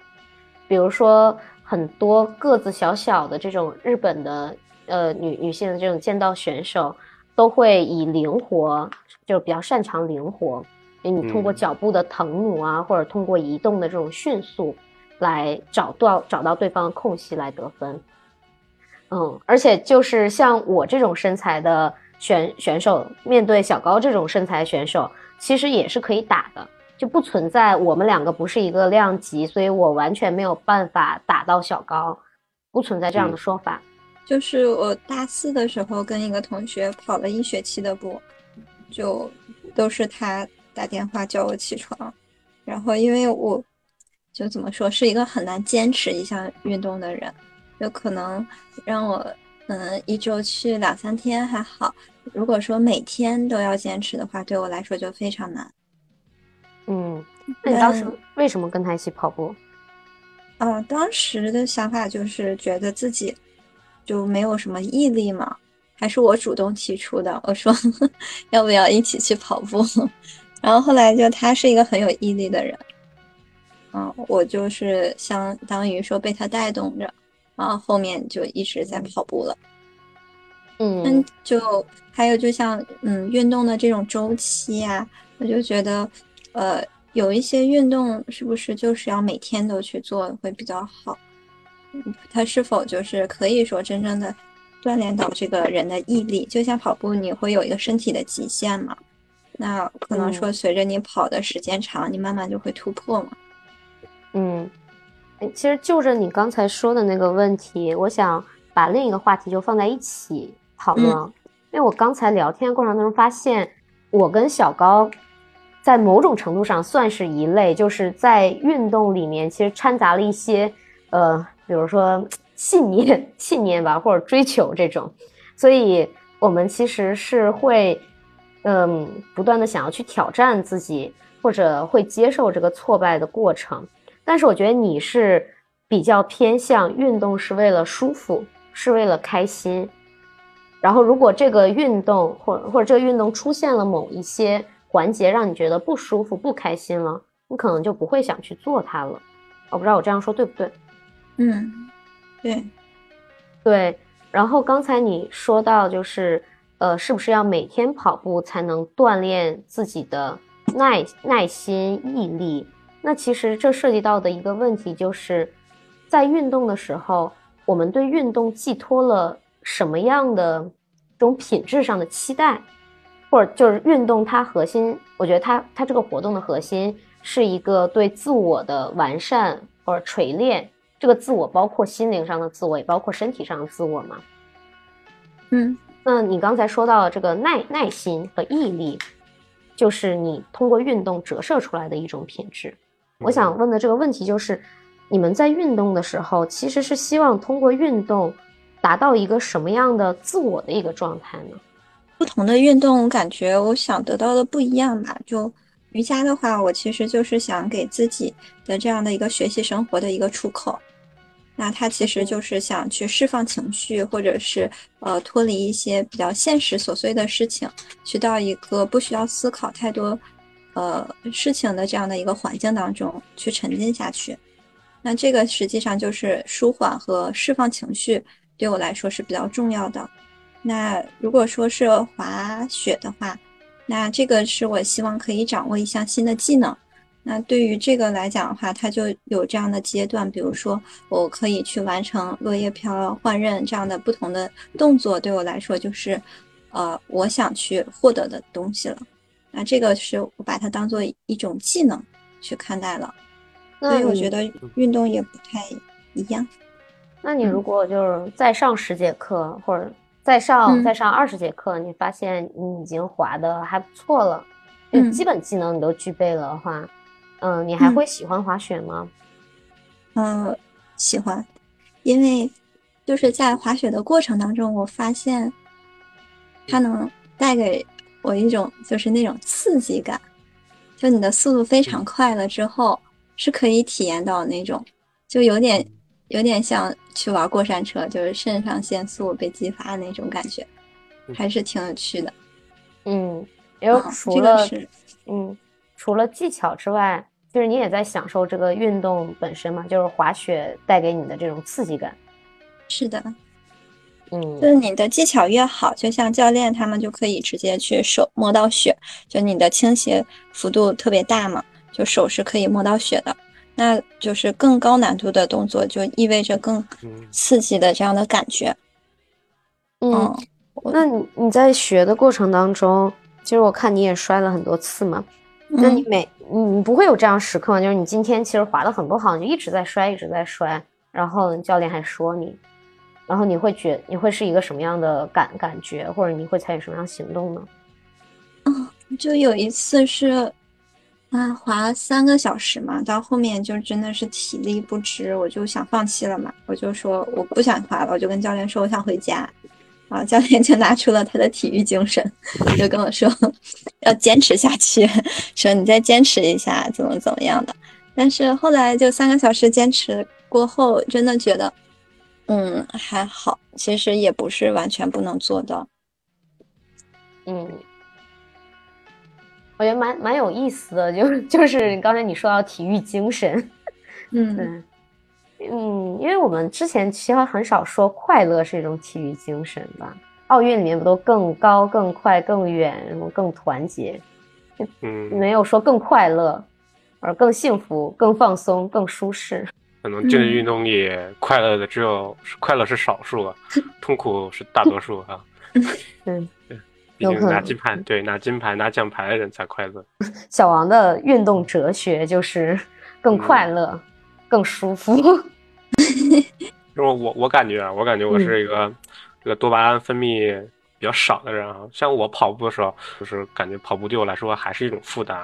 比如说，很多个子小小的这种日本的。呃，女女性的这种剑道选手都会以灵活，就比较擅长灵活，因为你通过脚步的腾挪啊，或者通过移动的这种迅速，来找到找到对方的空隙来得分。嗯，而且就是像我这种身材的选选手，面对小高这种身材选手，其实也是可以打的，就不存在我们两个不是一个量级，所以我完全没有办法打到小高，不存在这样的说法。就是我大四的时候跟一个同学跑了一学期的步，就都是他打电话叫我起床，然后因为我就怎么说是一个很难坚持一项运动的人，有可能让我嗯一周去两三天还好，如果说每天都要坚持的话，对我来说就非常难。嗯，那你当时为什么跟他一起跑步？啊，当时的想法就是觉得自己。就没有什么毅力嘛？还是我主动提出的？我说 要不要一起去跑步？然后后来就他是一个很有毅力的人，嗯，我就是相当于说被他带动着，然后后面就一直在跑步了。嗯，就还有就像嗯运动的这种周期啊，我就觉得呃有一些运动是不是就是要每天都去做会比较好？它是否就是可以说真正的锻炼到这个人的毅力？就像跑步，你会有一个身体的极限嘛？那可能说随着你跑的时间长，你慢慢就会突破嘛。嗯，其实就着你刚才说的那个问题，我想把另一个话题就放在一起讨论。因为我刚才聊天过程当中发现，我跟小高在某种程度上算是一类，就是在运动里面其实掺杂了一些呃。比如说信念、信念吧，或者追求这种，所以我们其实是会，嗯，不断的想要去挑战自己，或者会接受这个挫败的过程。但是我觉得你是比较偏向运动是为了舒服，是为了开心。然后如果这个运动或或者这个运动出现了某一些环节让你觉得不舒服、不开心了，你可能就不会想去做它了。我不知道我这样说对不对？嗯，对，对。然后刚才你说到就是，呃，是不是要每天跑步才能锻炼自己的耐耐心毅力？那其实这涉及到的一个问题就是，在运动的时候，我们对运动寄托了什么样的这种品质上的期待？或者就是运动它核心，我觉得它它这个活动的核心是一个对自我的完善或者锤炼。这个自我包括心灵上的自我，也包括身体上的自我嘛。嗯，那你刚才说到这个耐耐心和毅力，就是你通过运动折射出来的一种品质。我想问的这个问题就是，你们在运动的时候，其实是希望通过运动达到一个什么样的自我的一个状态呢？不同的运动，感觉我想得到的不一样吧。就瑜伽的话，我其实就是想给自己的这样的一个学习生活的一个出口。那他其实就是想去释放情绪，或者是呃脱离一些比较现实琐碎的事情，去到一个不需要思考太多呃事情的这样的一个环境当中去沉浸下去。那这个实际上就是舒缓和释放情绪，对我来说是比较重要的。那如果说是滑雪的话，那这个是我希望可以掌握一项新的技能。那对于这个来讲的话，它就有这样的阶段，比如说我可以去完成落叶飘换刃这样的不同的动作，对我来说就是，呃，我想去获得的东西了。那这个是我把它当做一种技能去看待了。所以我觉得运动也不太一样。那你如果就是再上十节课，或者再上再上二十节课，你发现你已经滑的还不错了，就基本技能你都具备了的话，嗯，你还会喜欢滑雪吗？嗯，喜欢，因为就是在滑雪的过程当中，我发现它能带给我一种就是那种刺激感，就你的速度非常快了之后，是可以体验到那种，就有点。有点像去玩过山车，就是肾上腺素被激发的那种感觉，还是挺有趣的。嗯，因为除了嗯，除了技巧之外，就是你也在享受这个运动本身嘛，就是滑雪带给你的这种刺激感。是的，嗯，就是你的技巧越好，就像教练他们就可以直接去手摸到雪，就你的倾斜幅度特别大嘛，就手是可以摸到雪的。那就是更高难度的动作，就意味着更刺激的这样的感觉。嗯，那你你在学的过程当中，其实我看你也摔了很多次嘛。那你每你你不会有这样时刻吗？就是你今天其实滑的很不好，你，就一直在摔，一直在摔，然后教练还说你，然后你会觉你会是一个什么样的感感觉，或者你会采取什么样行动呢？嗯，就有一次是。啊，滑三个小时嘛，到后面就真的是体力不支，我就想放弃了嘛。我就说我不想滑了，我就跟教练说我想回家。啊，教练就拿出了他的体育精神，就跟我说要坚持下去，说你再坚持一下，怎么怎么样的。但是后来就三个小时坚持过后，真的觉得，嗯，还好，其实也不是完全不能做到。嗯。我觉得蛮蛮有意思的，就就是刚才你说到体育精神，嗯嗯，因为我们之前其实很少说快乐是一种体育精神吧，奥运里面不都更高、更快、更远，然后更团结，嗯，没有说更快乐，而更幸福、更放松、更舒适。可能竞技运动里快乐的只有快乐是少数，痛苦是大多数啊。嗯。对毕竟拿金牌，对拿金牌拿奖牌的人才快乐。小王的运动哲学就是更快乐、更舒服。就是我，我感觉啊，我感觉我是一个这个多巴胺分泌比较少的人啊。像我跑步的时候，就是感觉跑步对我来说还是一种负担。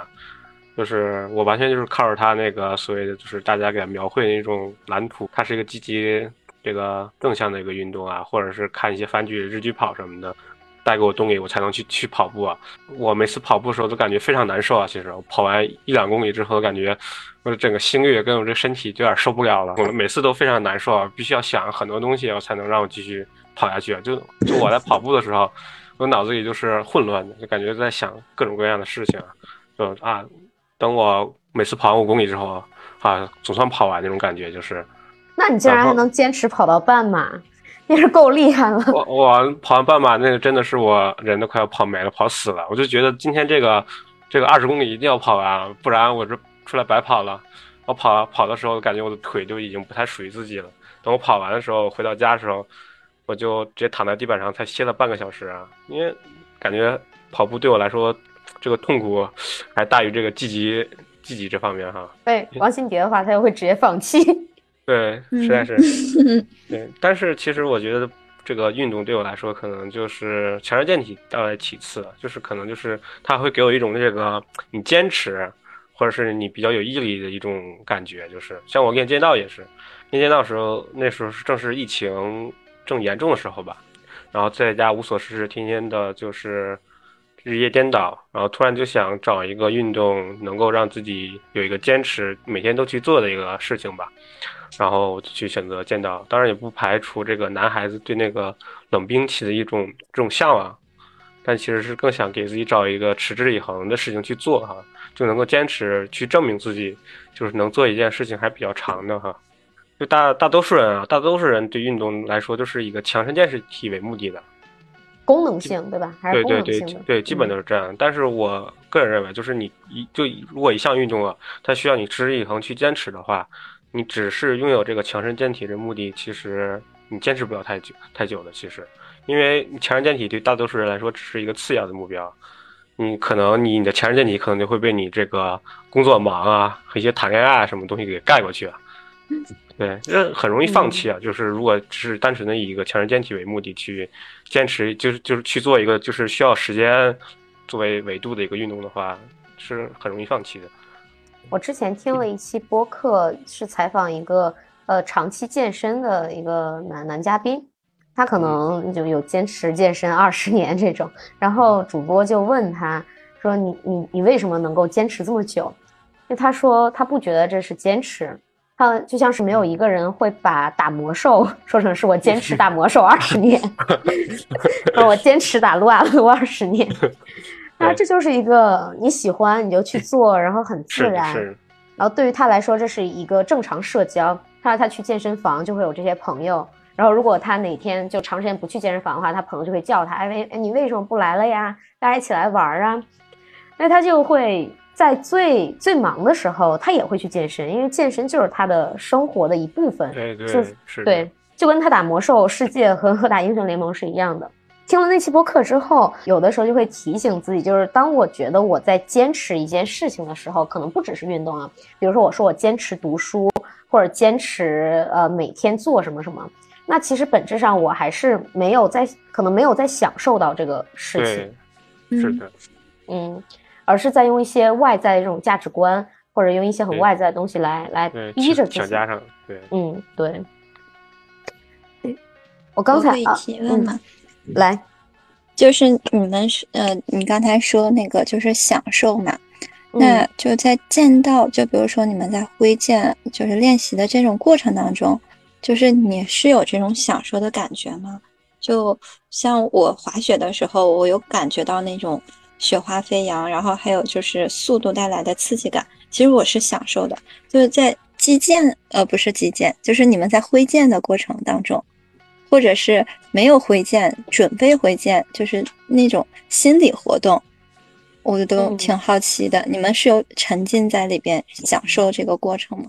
就是我完全就是靠着他那个所谓的，就是大家给他描绘的那种蓝图，它是一个积极、这个正向的一个运动啊，或者是看一些番剧、日剧跑什么的。带给我动力，我才能去去跑步啊！我每次跑步的时候都感觉非常难受啊。其实我跑完一两公里之后，感觉我的整个心率跟我这身体就有点受不了了。我每次都非常难受啊，必须要想很多东西，我才能让我继续跑下去。就就我在跑步的时候，我脑子里就是混乱的，就感觉在想各种各样的事情。就啊，等我每次跑完五公里之后啊，总算跑完那种感觉，就是。那你竟然还能坚持跑到半马，也是够厉害了。我我跑完半马，那个真的是我人都快要跑没了，跑死了。我就觉得今天这个这个二十公里一定要跑完，不然我这出来白跑了。我跑跑的时候，感觉我的腿就已经不太属于自己了。等我跑完的时候，回到家的时候，我就直接躺在地板上，才歇了半个小时啊。因为感觉跑步对我来说，这个痛苦还大于这个积极积极这方面哈。对王新蝶的话，他就会直接放弃。对，实在是，对。但是其实我觉得这个运动对我来说，可能就是强身健体到来其次，就是可能就是它会给我一种这个你坚持，或者是你比较有毅力的一种感觉。就是像我练剑道也是，练剑道时候那时候是正是疫情正严重的时候吧，然后在家无所事事，天天的就是日夜颠倒，然后突然就想找一个运动能够让自己有一个坚持，每天都去做的一个事情吧。然后去选择剑道，当然也不排除这个男孩子对那个冷兵器的一种这种向往，但其实是更想给自己找一个持之以恒的事情去做哈，就能够坚持去证明自己，就是能做一件事情还比较长的哈。就大大多数人啊，大多数人对运动来说都是一个强身健体为目的的，功能性对吧？还是功能性的？对，基本都是这样。但是我个人认为，就是你一就如果一项运动啊，它需要你持之以恒去坚持的话。你只是拥有这个强身健体的目的，其实你坚持不了太久太久的。其实，因为强身健体对大多数人来说只是一个次要的目标。你可能你你的强身健体可能就会被你这个工作忙啊和一些谈恋爱啊什么东西给盖过去啊。对，这很容易放弃啊。就是如果只是单纯的以一个强身健体为目的去坚持，就是就是去做一个就是需要时间作为维度的一个运动的话，是很容易放弃的。我之前听了一期播客，是采访一个呃长期健身的一个男男嘉宾，他可能就有坚持健身二十年这种。然后主播就问他说：“你你你为什么能够坚持这么久？”因为他说他不觉得这是坚持，他就像是没有一个人会把打魔兽 说成是我坚持打魔兽二十年，我坚持打撸啊撸二十年。那这就是一个你喜欢你就去做，然后很自然。然后对于他来说，这是一个正常社交。他说他去健身房就会有这些朋友。然后如果他哪天就长时间不去健身房的话，他朋友就会叫他：“哎为你为什么不来了呀？大家一起来玩啊！”那他就会在最最忙的时候，他也会去健身，因为健身就是他的生活的一部分。对对是，对，就跟他打魔兽世界和 和打英雄联盟是一样的。听了那期播客之后，有的时候就会提醒自己，就是当我觉得我在坚持一件事情的时候，可能不只是运动啊，比如说我说我坚持读书，或者坚持呃每天做什么什么，那其实本质上我还是没有在，可能没有在享受到这个事情，是的，嗯，而是在用一些外在的这种价值观，或者用一些很外在的东西来来逼着自己，加上，对，嗯，对，我刚才啊，提问吗？来，就是你们是呃，你刚才说那个就是享受嘛，那就在见到，就比如说你们在挥剑，就是练习的这种过程当中，就是你是有这种享受的感觉吗？就像我滑雪的时候，我有感觉到那种雪花飞扬，然后还有就是速度带来的刺激感，其实我是享受的。就是在击剑，呃，不是击剑，就是你们在挥剑的过程当中。或者是没有挥剑，准备挥剑，就是那种心理活动，我都挺好奇的。你们是有沉浸在里边享受这个过程吗？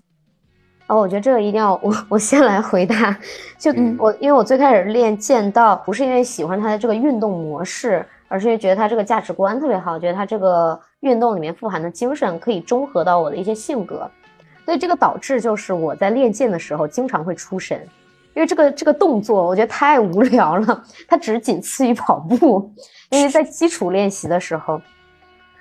哦，我觉得这个一定要我我先来回答。就我，因为我最开始练剑道，不是因为喜欢它的这个运动模式，而是因为觉得它这个价值观特别好，觉得它这个运动里面富含的精神可以中和到我的一些性格，所以这个导致就是我在练剑的时候经常会出神。因为这个这个动作我觉得太无聊了，它只仅次于跑步。因为在基础练习的时候，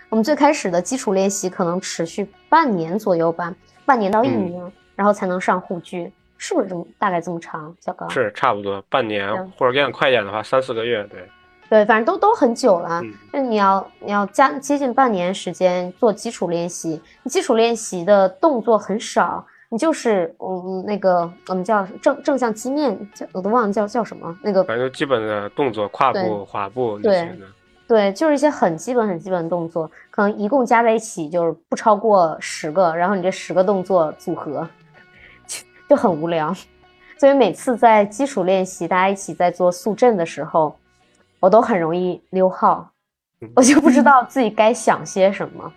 我们最开始的基础练习可能持续半年左右吧，半年到一年，然后才能上护具，是不是这么大概这么长？小高是差不多半年，或者练快一点的话，三四个月，对对，反正都都很久了。那你要你要加接近半年时间做基础练习，基础练习的动作很少。你就是嗯那个我们叫正正向击面，叫我都忘了叫叫什么那个，反正基本的动作，跨步、滑步那些的对，就是一些很基本、很基本的动作，可能一共加在一起就是不超过十个，然后你这十个动作组合就就很无聊。所以每次在基础练习，大家一起在做速震的时候，我都很容易溜号，我就不知道自己该想些什么。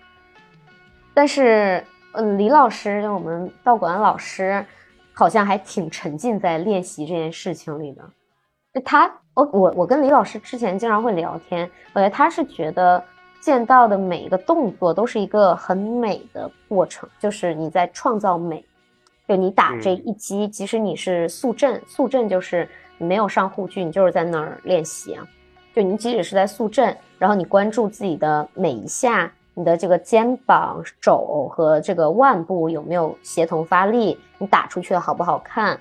但是，嗯，李老师就我们道馆老师，好像还挺沉浸在练习这件事情里的。就他，我我我跟李老师之前经常会聊天，我觉得他是觉得剑道的每一个动作都是一个很美的过程，就是你在创造美。就你打这一击，即使你是速震，速震就是你没有上护具，你就是在那儿练习啊。就你即使是在速震，然后你关注自己的每一下，你的这个肩膀、肘和这个腕部有没有协同发力，你打出去的好不好看？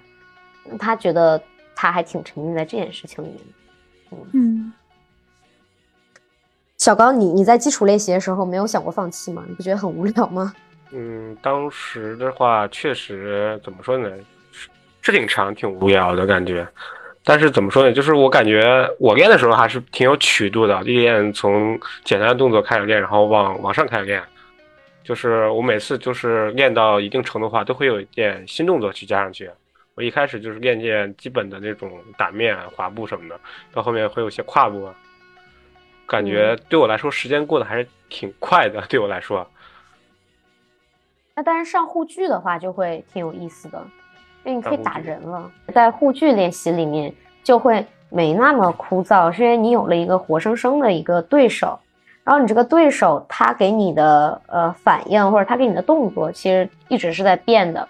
他觉得他还挺沉浸在这件事情里面。嗯，小高，你你在基础练习的时候没有想过放弃吗？你不觉得很无聊吗？嗯，当时的话确实怎么说呢，是是挺长、挺无聊的感觉。但是怎么说呢，就是我感觉我练的时候还是挺有曲度的，练从简单的动作开始练，然后往往上开始练。就是我每次就是练到一定程度的话，都会有一点新动作去加上去。我一开始就是练练基本的那种打面、滑步什么的，到后面会有些跨步，感觉对我来说时间过得还是挺快的。对我来说。那但是上护具的话就会挺有意思的，因为你可以打人了。在护具练习里面就会没那么枯燥，是因为你有了一个活生生的一个对手，然后你这个对手他给你的呃反应或者他给你的动作其实一直是在变的，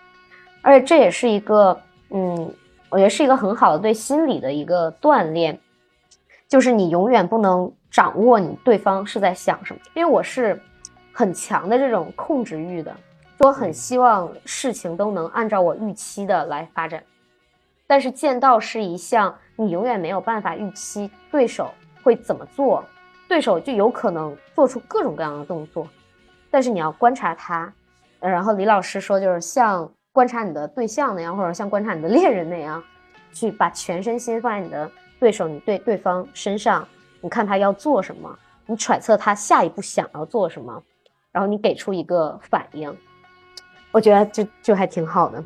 而且这也是一个嗯，我觉得是一个很好的对心理的一个锻炼，就是你永远不能掌握你对方是在想什么，因为我是很强的这种控制欲的。我很希望事情都能按照我预期的来发展，但是剑道是一项你永远没有办法预期对手会怎么做，对手就有可能做出各种各样的动作，但是你要观察他，然后李老师说就是像观察你的对象那样，或者像观察你的恋人那样，去把全身心放在你的对手、你对对方身上，你看他要做什么，你揣测他下一步想要做什么，然后你给出一个反应。我觉得就就还挺好的，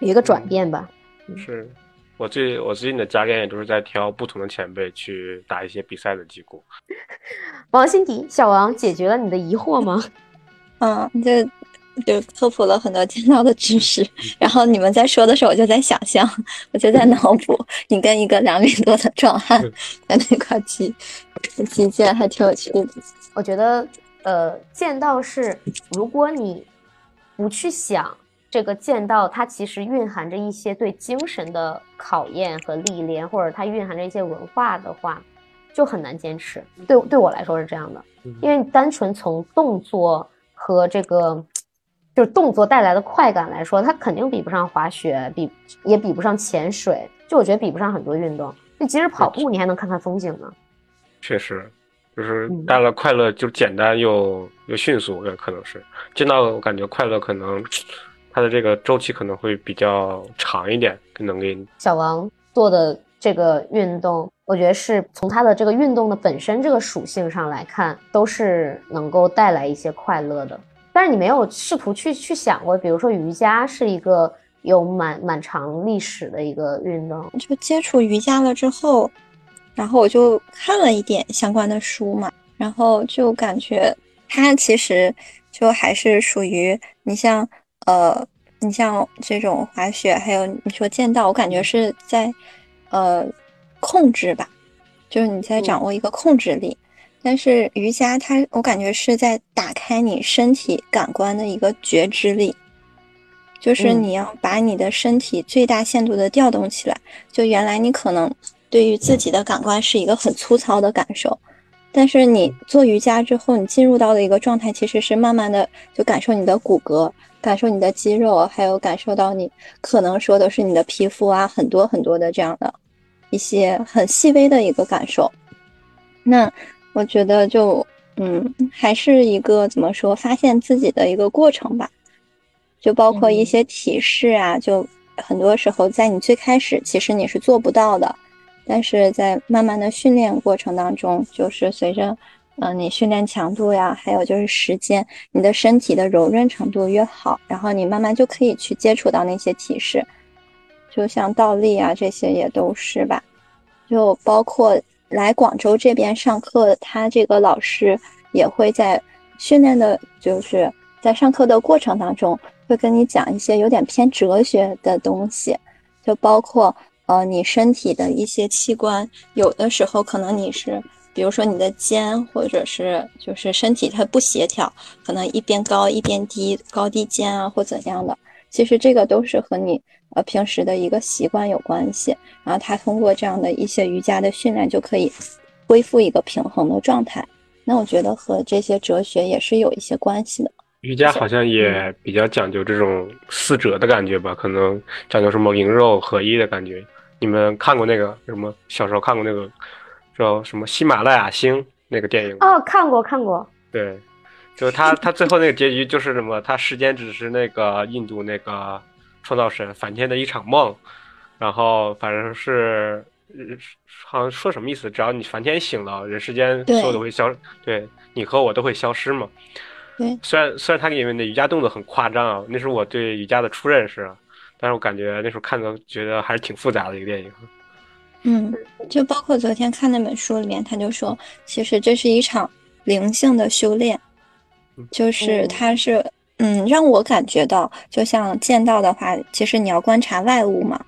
有一个转变吧。是我最我最近的加练也都是在挑不同的前辈去打一些比赛的机构。王心迪，小王解决了你的疑惑吗？嗯，就就科普了很多剑道的知识。然后你们在说的时候，我就在想象，我就在脑补你跟一个两米多的壮汉在那块击击剑，还挺有趣的。我觉得，呃，剑道是如果你。不去想这个剑道，它其实蕴含着一些对精神的考验和历练，或者它蕴含着一些文化的话，就很难坚持。对对我来说是这样的，因为单纯从动作和这个就是动作带来的快感来说，它肯定比不上滑雪，比也比不上潜水，就我觉得比不上很多运动。你即使跑步，你还能看看风景呢。确实。就是带来快乐，就简单又又迅速，也可能是见到我感觉快乐，可能它的这个周期可能会比较长一点，更能给你。小王做的这个运动，我觉得是从他的这个运动的本身这个属性上来看，都是能够带来一些快乐的。但是你没有试图去去想过，比如说瑜伽是一个有蛮蛮长历史的一个运动，就接触瑜伽了之后。然后我就看了一点相关的书嘛，然后就感觉它其实就还是属于你像呃，你像这种滑雪，还有你说剑道，我感觉是在呃控制吧，就是你在掌握一个控制力。但是瑜伽它，我感觉是在打开你身体感官的一个觉知力，就是你要把你的身体最大限度的调动起来。就原来你可能。对于自己的感官是一个很粗糙的感受，但是你做瑜伽之后，你进入到的一个状态，其实是慢慢的就感受你的骨骼，感受你的肌肉，还有感受到你可能说的是你的皮肤啊，很多很多的这样的一些很细微的一个感受。那我觉得就嗯，还是一个怎么说，发现自己的一个过程吧，就包括一些提示啊，就很多时候在你最开始其实你是做不到的。但是在慢慢的训练过程当中，就是随着，嗯，你训练强度呀，还有就是时间，你的身体的柔韧程度越好，然后你慢慢就可以去接触到那些体式，就像倒立啊这些也都是吧，就包括来广州这边上课，他这个老师也会在训练的，就是在上课的过程当中。会跟你讲一些有点偏哲学的东西，就包括呃你身体的一些器官，有的时候可能你是，比如说你的肩或者是就是身体它不协调，可能一边高一边低，高低肩啊或怎样的，其实这个都是和你呃平时的一个习惯有关系。然后他通过这样的一些瑜伽的训练，就可以恢复一个平衡的状态。那我觉得和这些哲学也是有一些关系的。瑜伽好像也比较讲究这种四者的感觉吧，可能讲究什么灵肉合一的感觉。你们看过那个什么？小时候看过那个叫什么《喜马拉雅星》那个电影哦，看过看过。对，就是他 他最后那个结局就是什么？他时间只是那个印度那个创造神梵天的一场梦，然后反正是好像说什么意思？只要你梵天醒了，人世间所有都会消，对你和我都会消失嘛。对，虽然虽然他里面的瑜伽动作很夸张啊，那是我对瑜伽的初认识，但是我感觉那时候看的觉得还是挺复杂的一个电影。嗯，就包括昨天看那本书里面，他就说，其实这是一场灵性的修炼，就是他是，嗯，让我感觉到，就像剑道的话，其实你要观察外物嘛，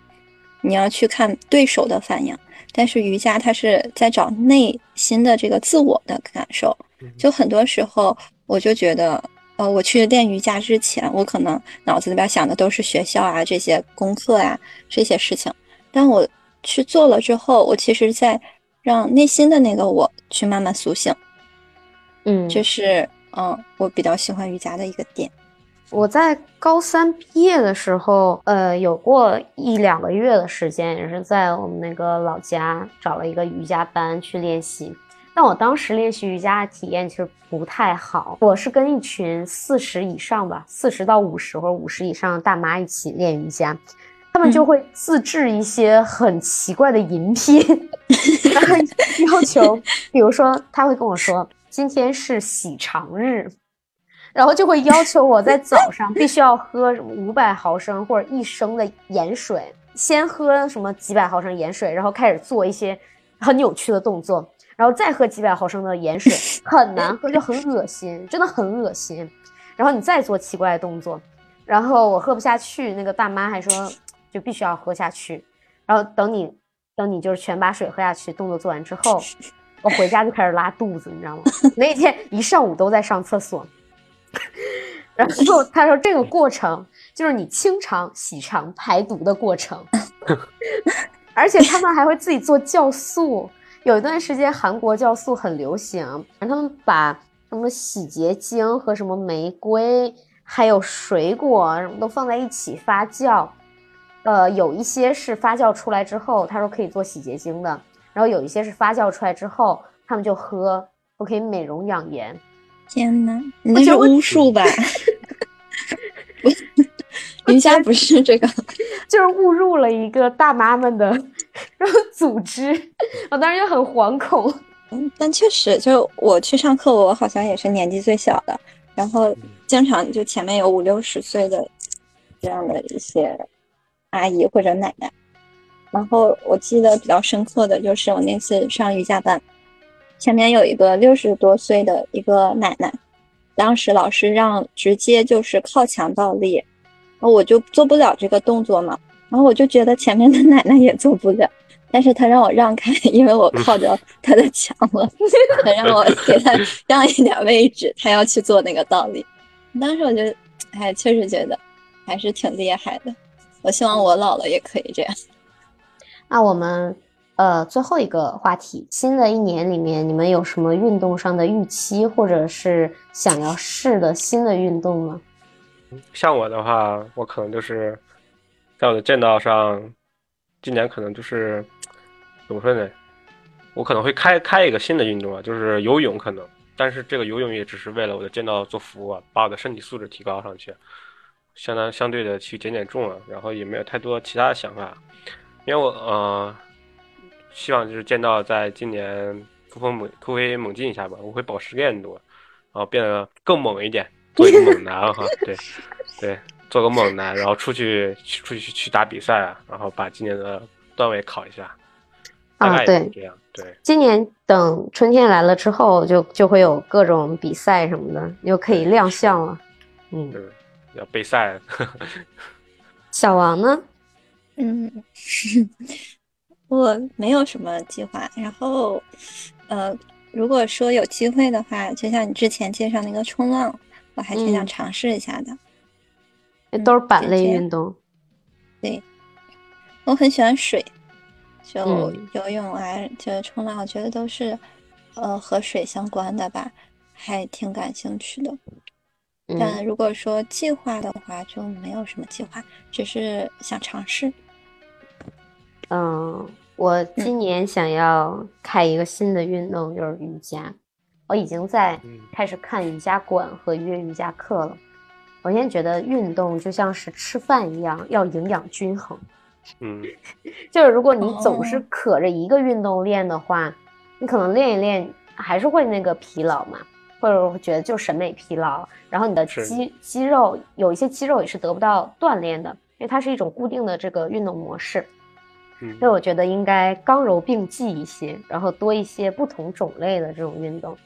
你要去看对手的反应，但是瑜伽它是在找内心的这个自我的感受，就很多时候。我就觉得，呃，我去练瑜伽之前，我可能脑子里边想的都是学校啊这些功课呀这些事情。但我去做了之后，我其实在让内心的那个我去慢慢苏醒。嗯，这是嗯我比较喜欢瑜伽的一个点。我在高三毕业的时候，呃，有过一两个月的时间，也是在我们那个老家找了一个瑜伽班去练习。但我当时练习瑜伽的体验其实不太好。我是跟一群四十以上吧，四十到五十或者五十以上的大妈一起练瑜伽，他们就会自制一些很奇怪的饮品，然后要求，比如说他会跟我说今天是喜肠日，然后就会要求我在早上必须要喝五百毫升或者一升的盐水，先喝什么几百毫升盐水，然后开始做一些很扭曲的动作。然后再喝几百毫升的盐水，很难喝，就很恶心，真的很恶心。然后你再做奇怪的动作，然后我喝不下去，那个大妈还说就必须要喝下去。然后等你等你就是全把水喝下去，动作做完之后，我回家就开始拉肚子，你知道吗？那一天一上午都在上厕所。然后他说这个过程就是你清肠、洗肠、排毒的过程，而且他们还会自己做酵素。有一段时间，韩国酵素很流行，他们把什么洗洁精和什么玫瑰，还有水果什么都放在一起发酵。呃，有一些是发酵出来之后，他说可以做洗洁精的，然后有一些是发酵出来之后，他们就喝，我可以美容养颜。天哪，你那是巫术吧？瑜伽不是这个，就是误入了一个大妈们的然后组织，我当时就很惶恐。嗯，但确实，就我去上课，我好像也是年纪最小的，然后经常就前面有五六十岁的这样的一些阿姨或者奶奶。然后我记得比较深刻的就是我那次上瑜伽班，前面有一个六十多岁的一个奶奶，当时老师让直接就是靠墙倒立。我就做不了这个动作嘛，然后我就觉得前面的奶奶也做不了，但是她让我让开，因为我靠着她的墙了，她让我给她让一点位置，她要去做那个倒立。当时我就，哎，确实觉得还是挺厉害的。我希望我老了也可以这样。那我们呃最后一个话题，新的一年里面，你们有什么运动上的预期，或者是想要试的新的运动吗？像我的话，我可能就是在我的剑道上，今年可能就是怎么说呢？我可能会开开一个新的运动啊，就是游泳可能。但是这个游泳也只是为了我的剑道做服务啊，把我的身体素质提高上去，相当相对的去减减重啊，然后也没有太多其他的想法。因为我呃，希望就是剑道在今年突飞猛突飞猛进一下吧，我会保持练多，然后变得更猛一点，做一个猛 男哈，对对，做个猛男，然后出去出去去打比赛啊，然后把今年的段位考一下，啊，对，这样，对，今年等春天来了之后，就就会有各种比赛什么的，又可以亮相了。嗯，嗯，要备赛，小王呢？嗯，我没有什么计划。然后，呃，如果说有机会的话，就像你之前介绍那个冲浪，我还挺想嗯尝试一下的。这都是板类运动。对我很喜欢水，就嗯游泳啊，就冲浪，我觉得都是呃和水相关的吧，还挺感兴趣的。嗯，但如果说计划的话，就没有什么计划，只是想尝试。嗯，我今年想要开一个新的运动，就是瑜伽。我已经在嗯开始看瑜伽馆和约瑜伽课了。我现在觉得运动就像是吃饭一样，要营养均衡。嗯 就是如果你总是哦可着一个运动练的话，你可能练一练还是会那个疲劳嘛，或者会觉得就审美疲劳，然后你的肌肌肉有一些肌肉也是得不到锻炼的，因为它是一种固定的这个运动模式。嗯所以我觉得应该刚柔并济一些，然后多一些不同种类的这种运动，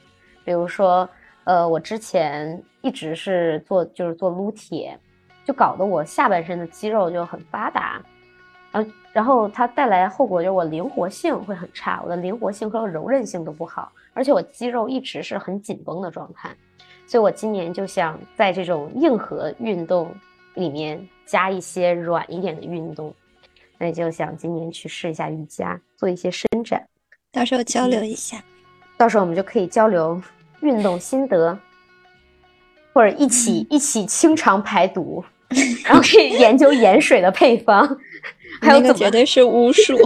比如说，呃，我之前一直是做就是做撸铁，就搞得我下半身的肌肉就很发达，然后然后它带来后果就是我灵活性会很差，我的灵活性和柔韧性都不好，而且我肌肉一直是很紧绷的状态，所以我今年就想在这种硬核运动里面加一些软一点的运动。那就想今年去试一下瑜伽，做一些伸展，到时候交流一下。到时候我们就可以交流运动心得，或者一起一起清肠排毒，然后可以研究盐水的配方，还有怎么绝对是巫术。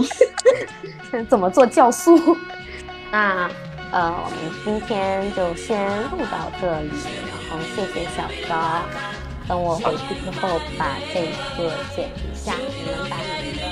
怎么做酵素。那呃，我们今天就先录到这里，然后谢谢小高。等我回去之后把这个剪一下，你们把你们的。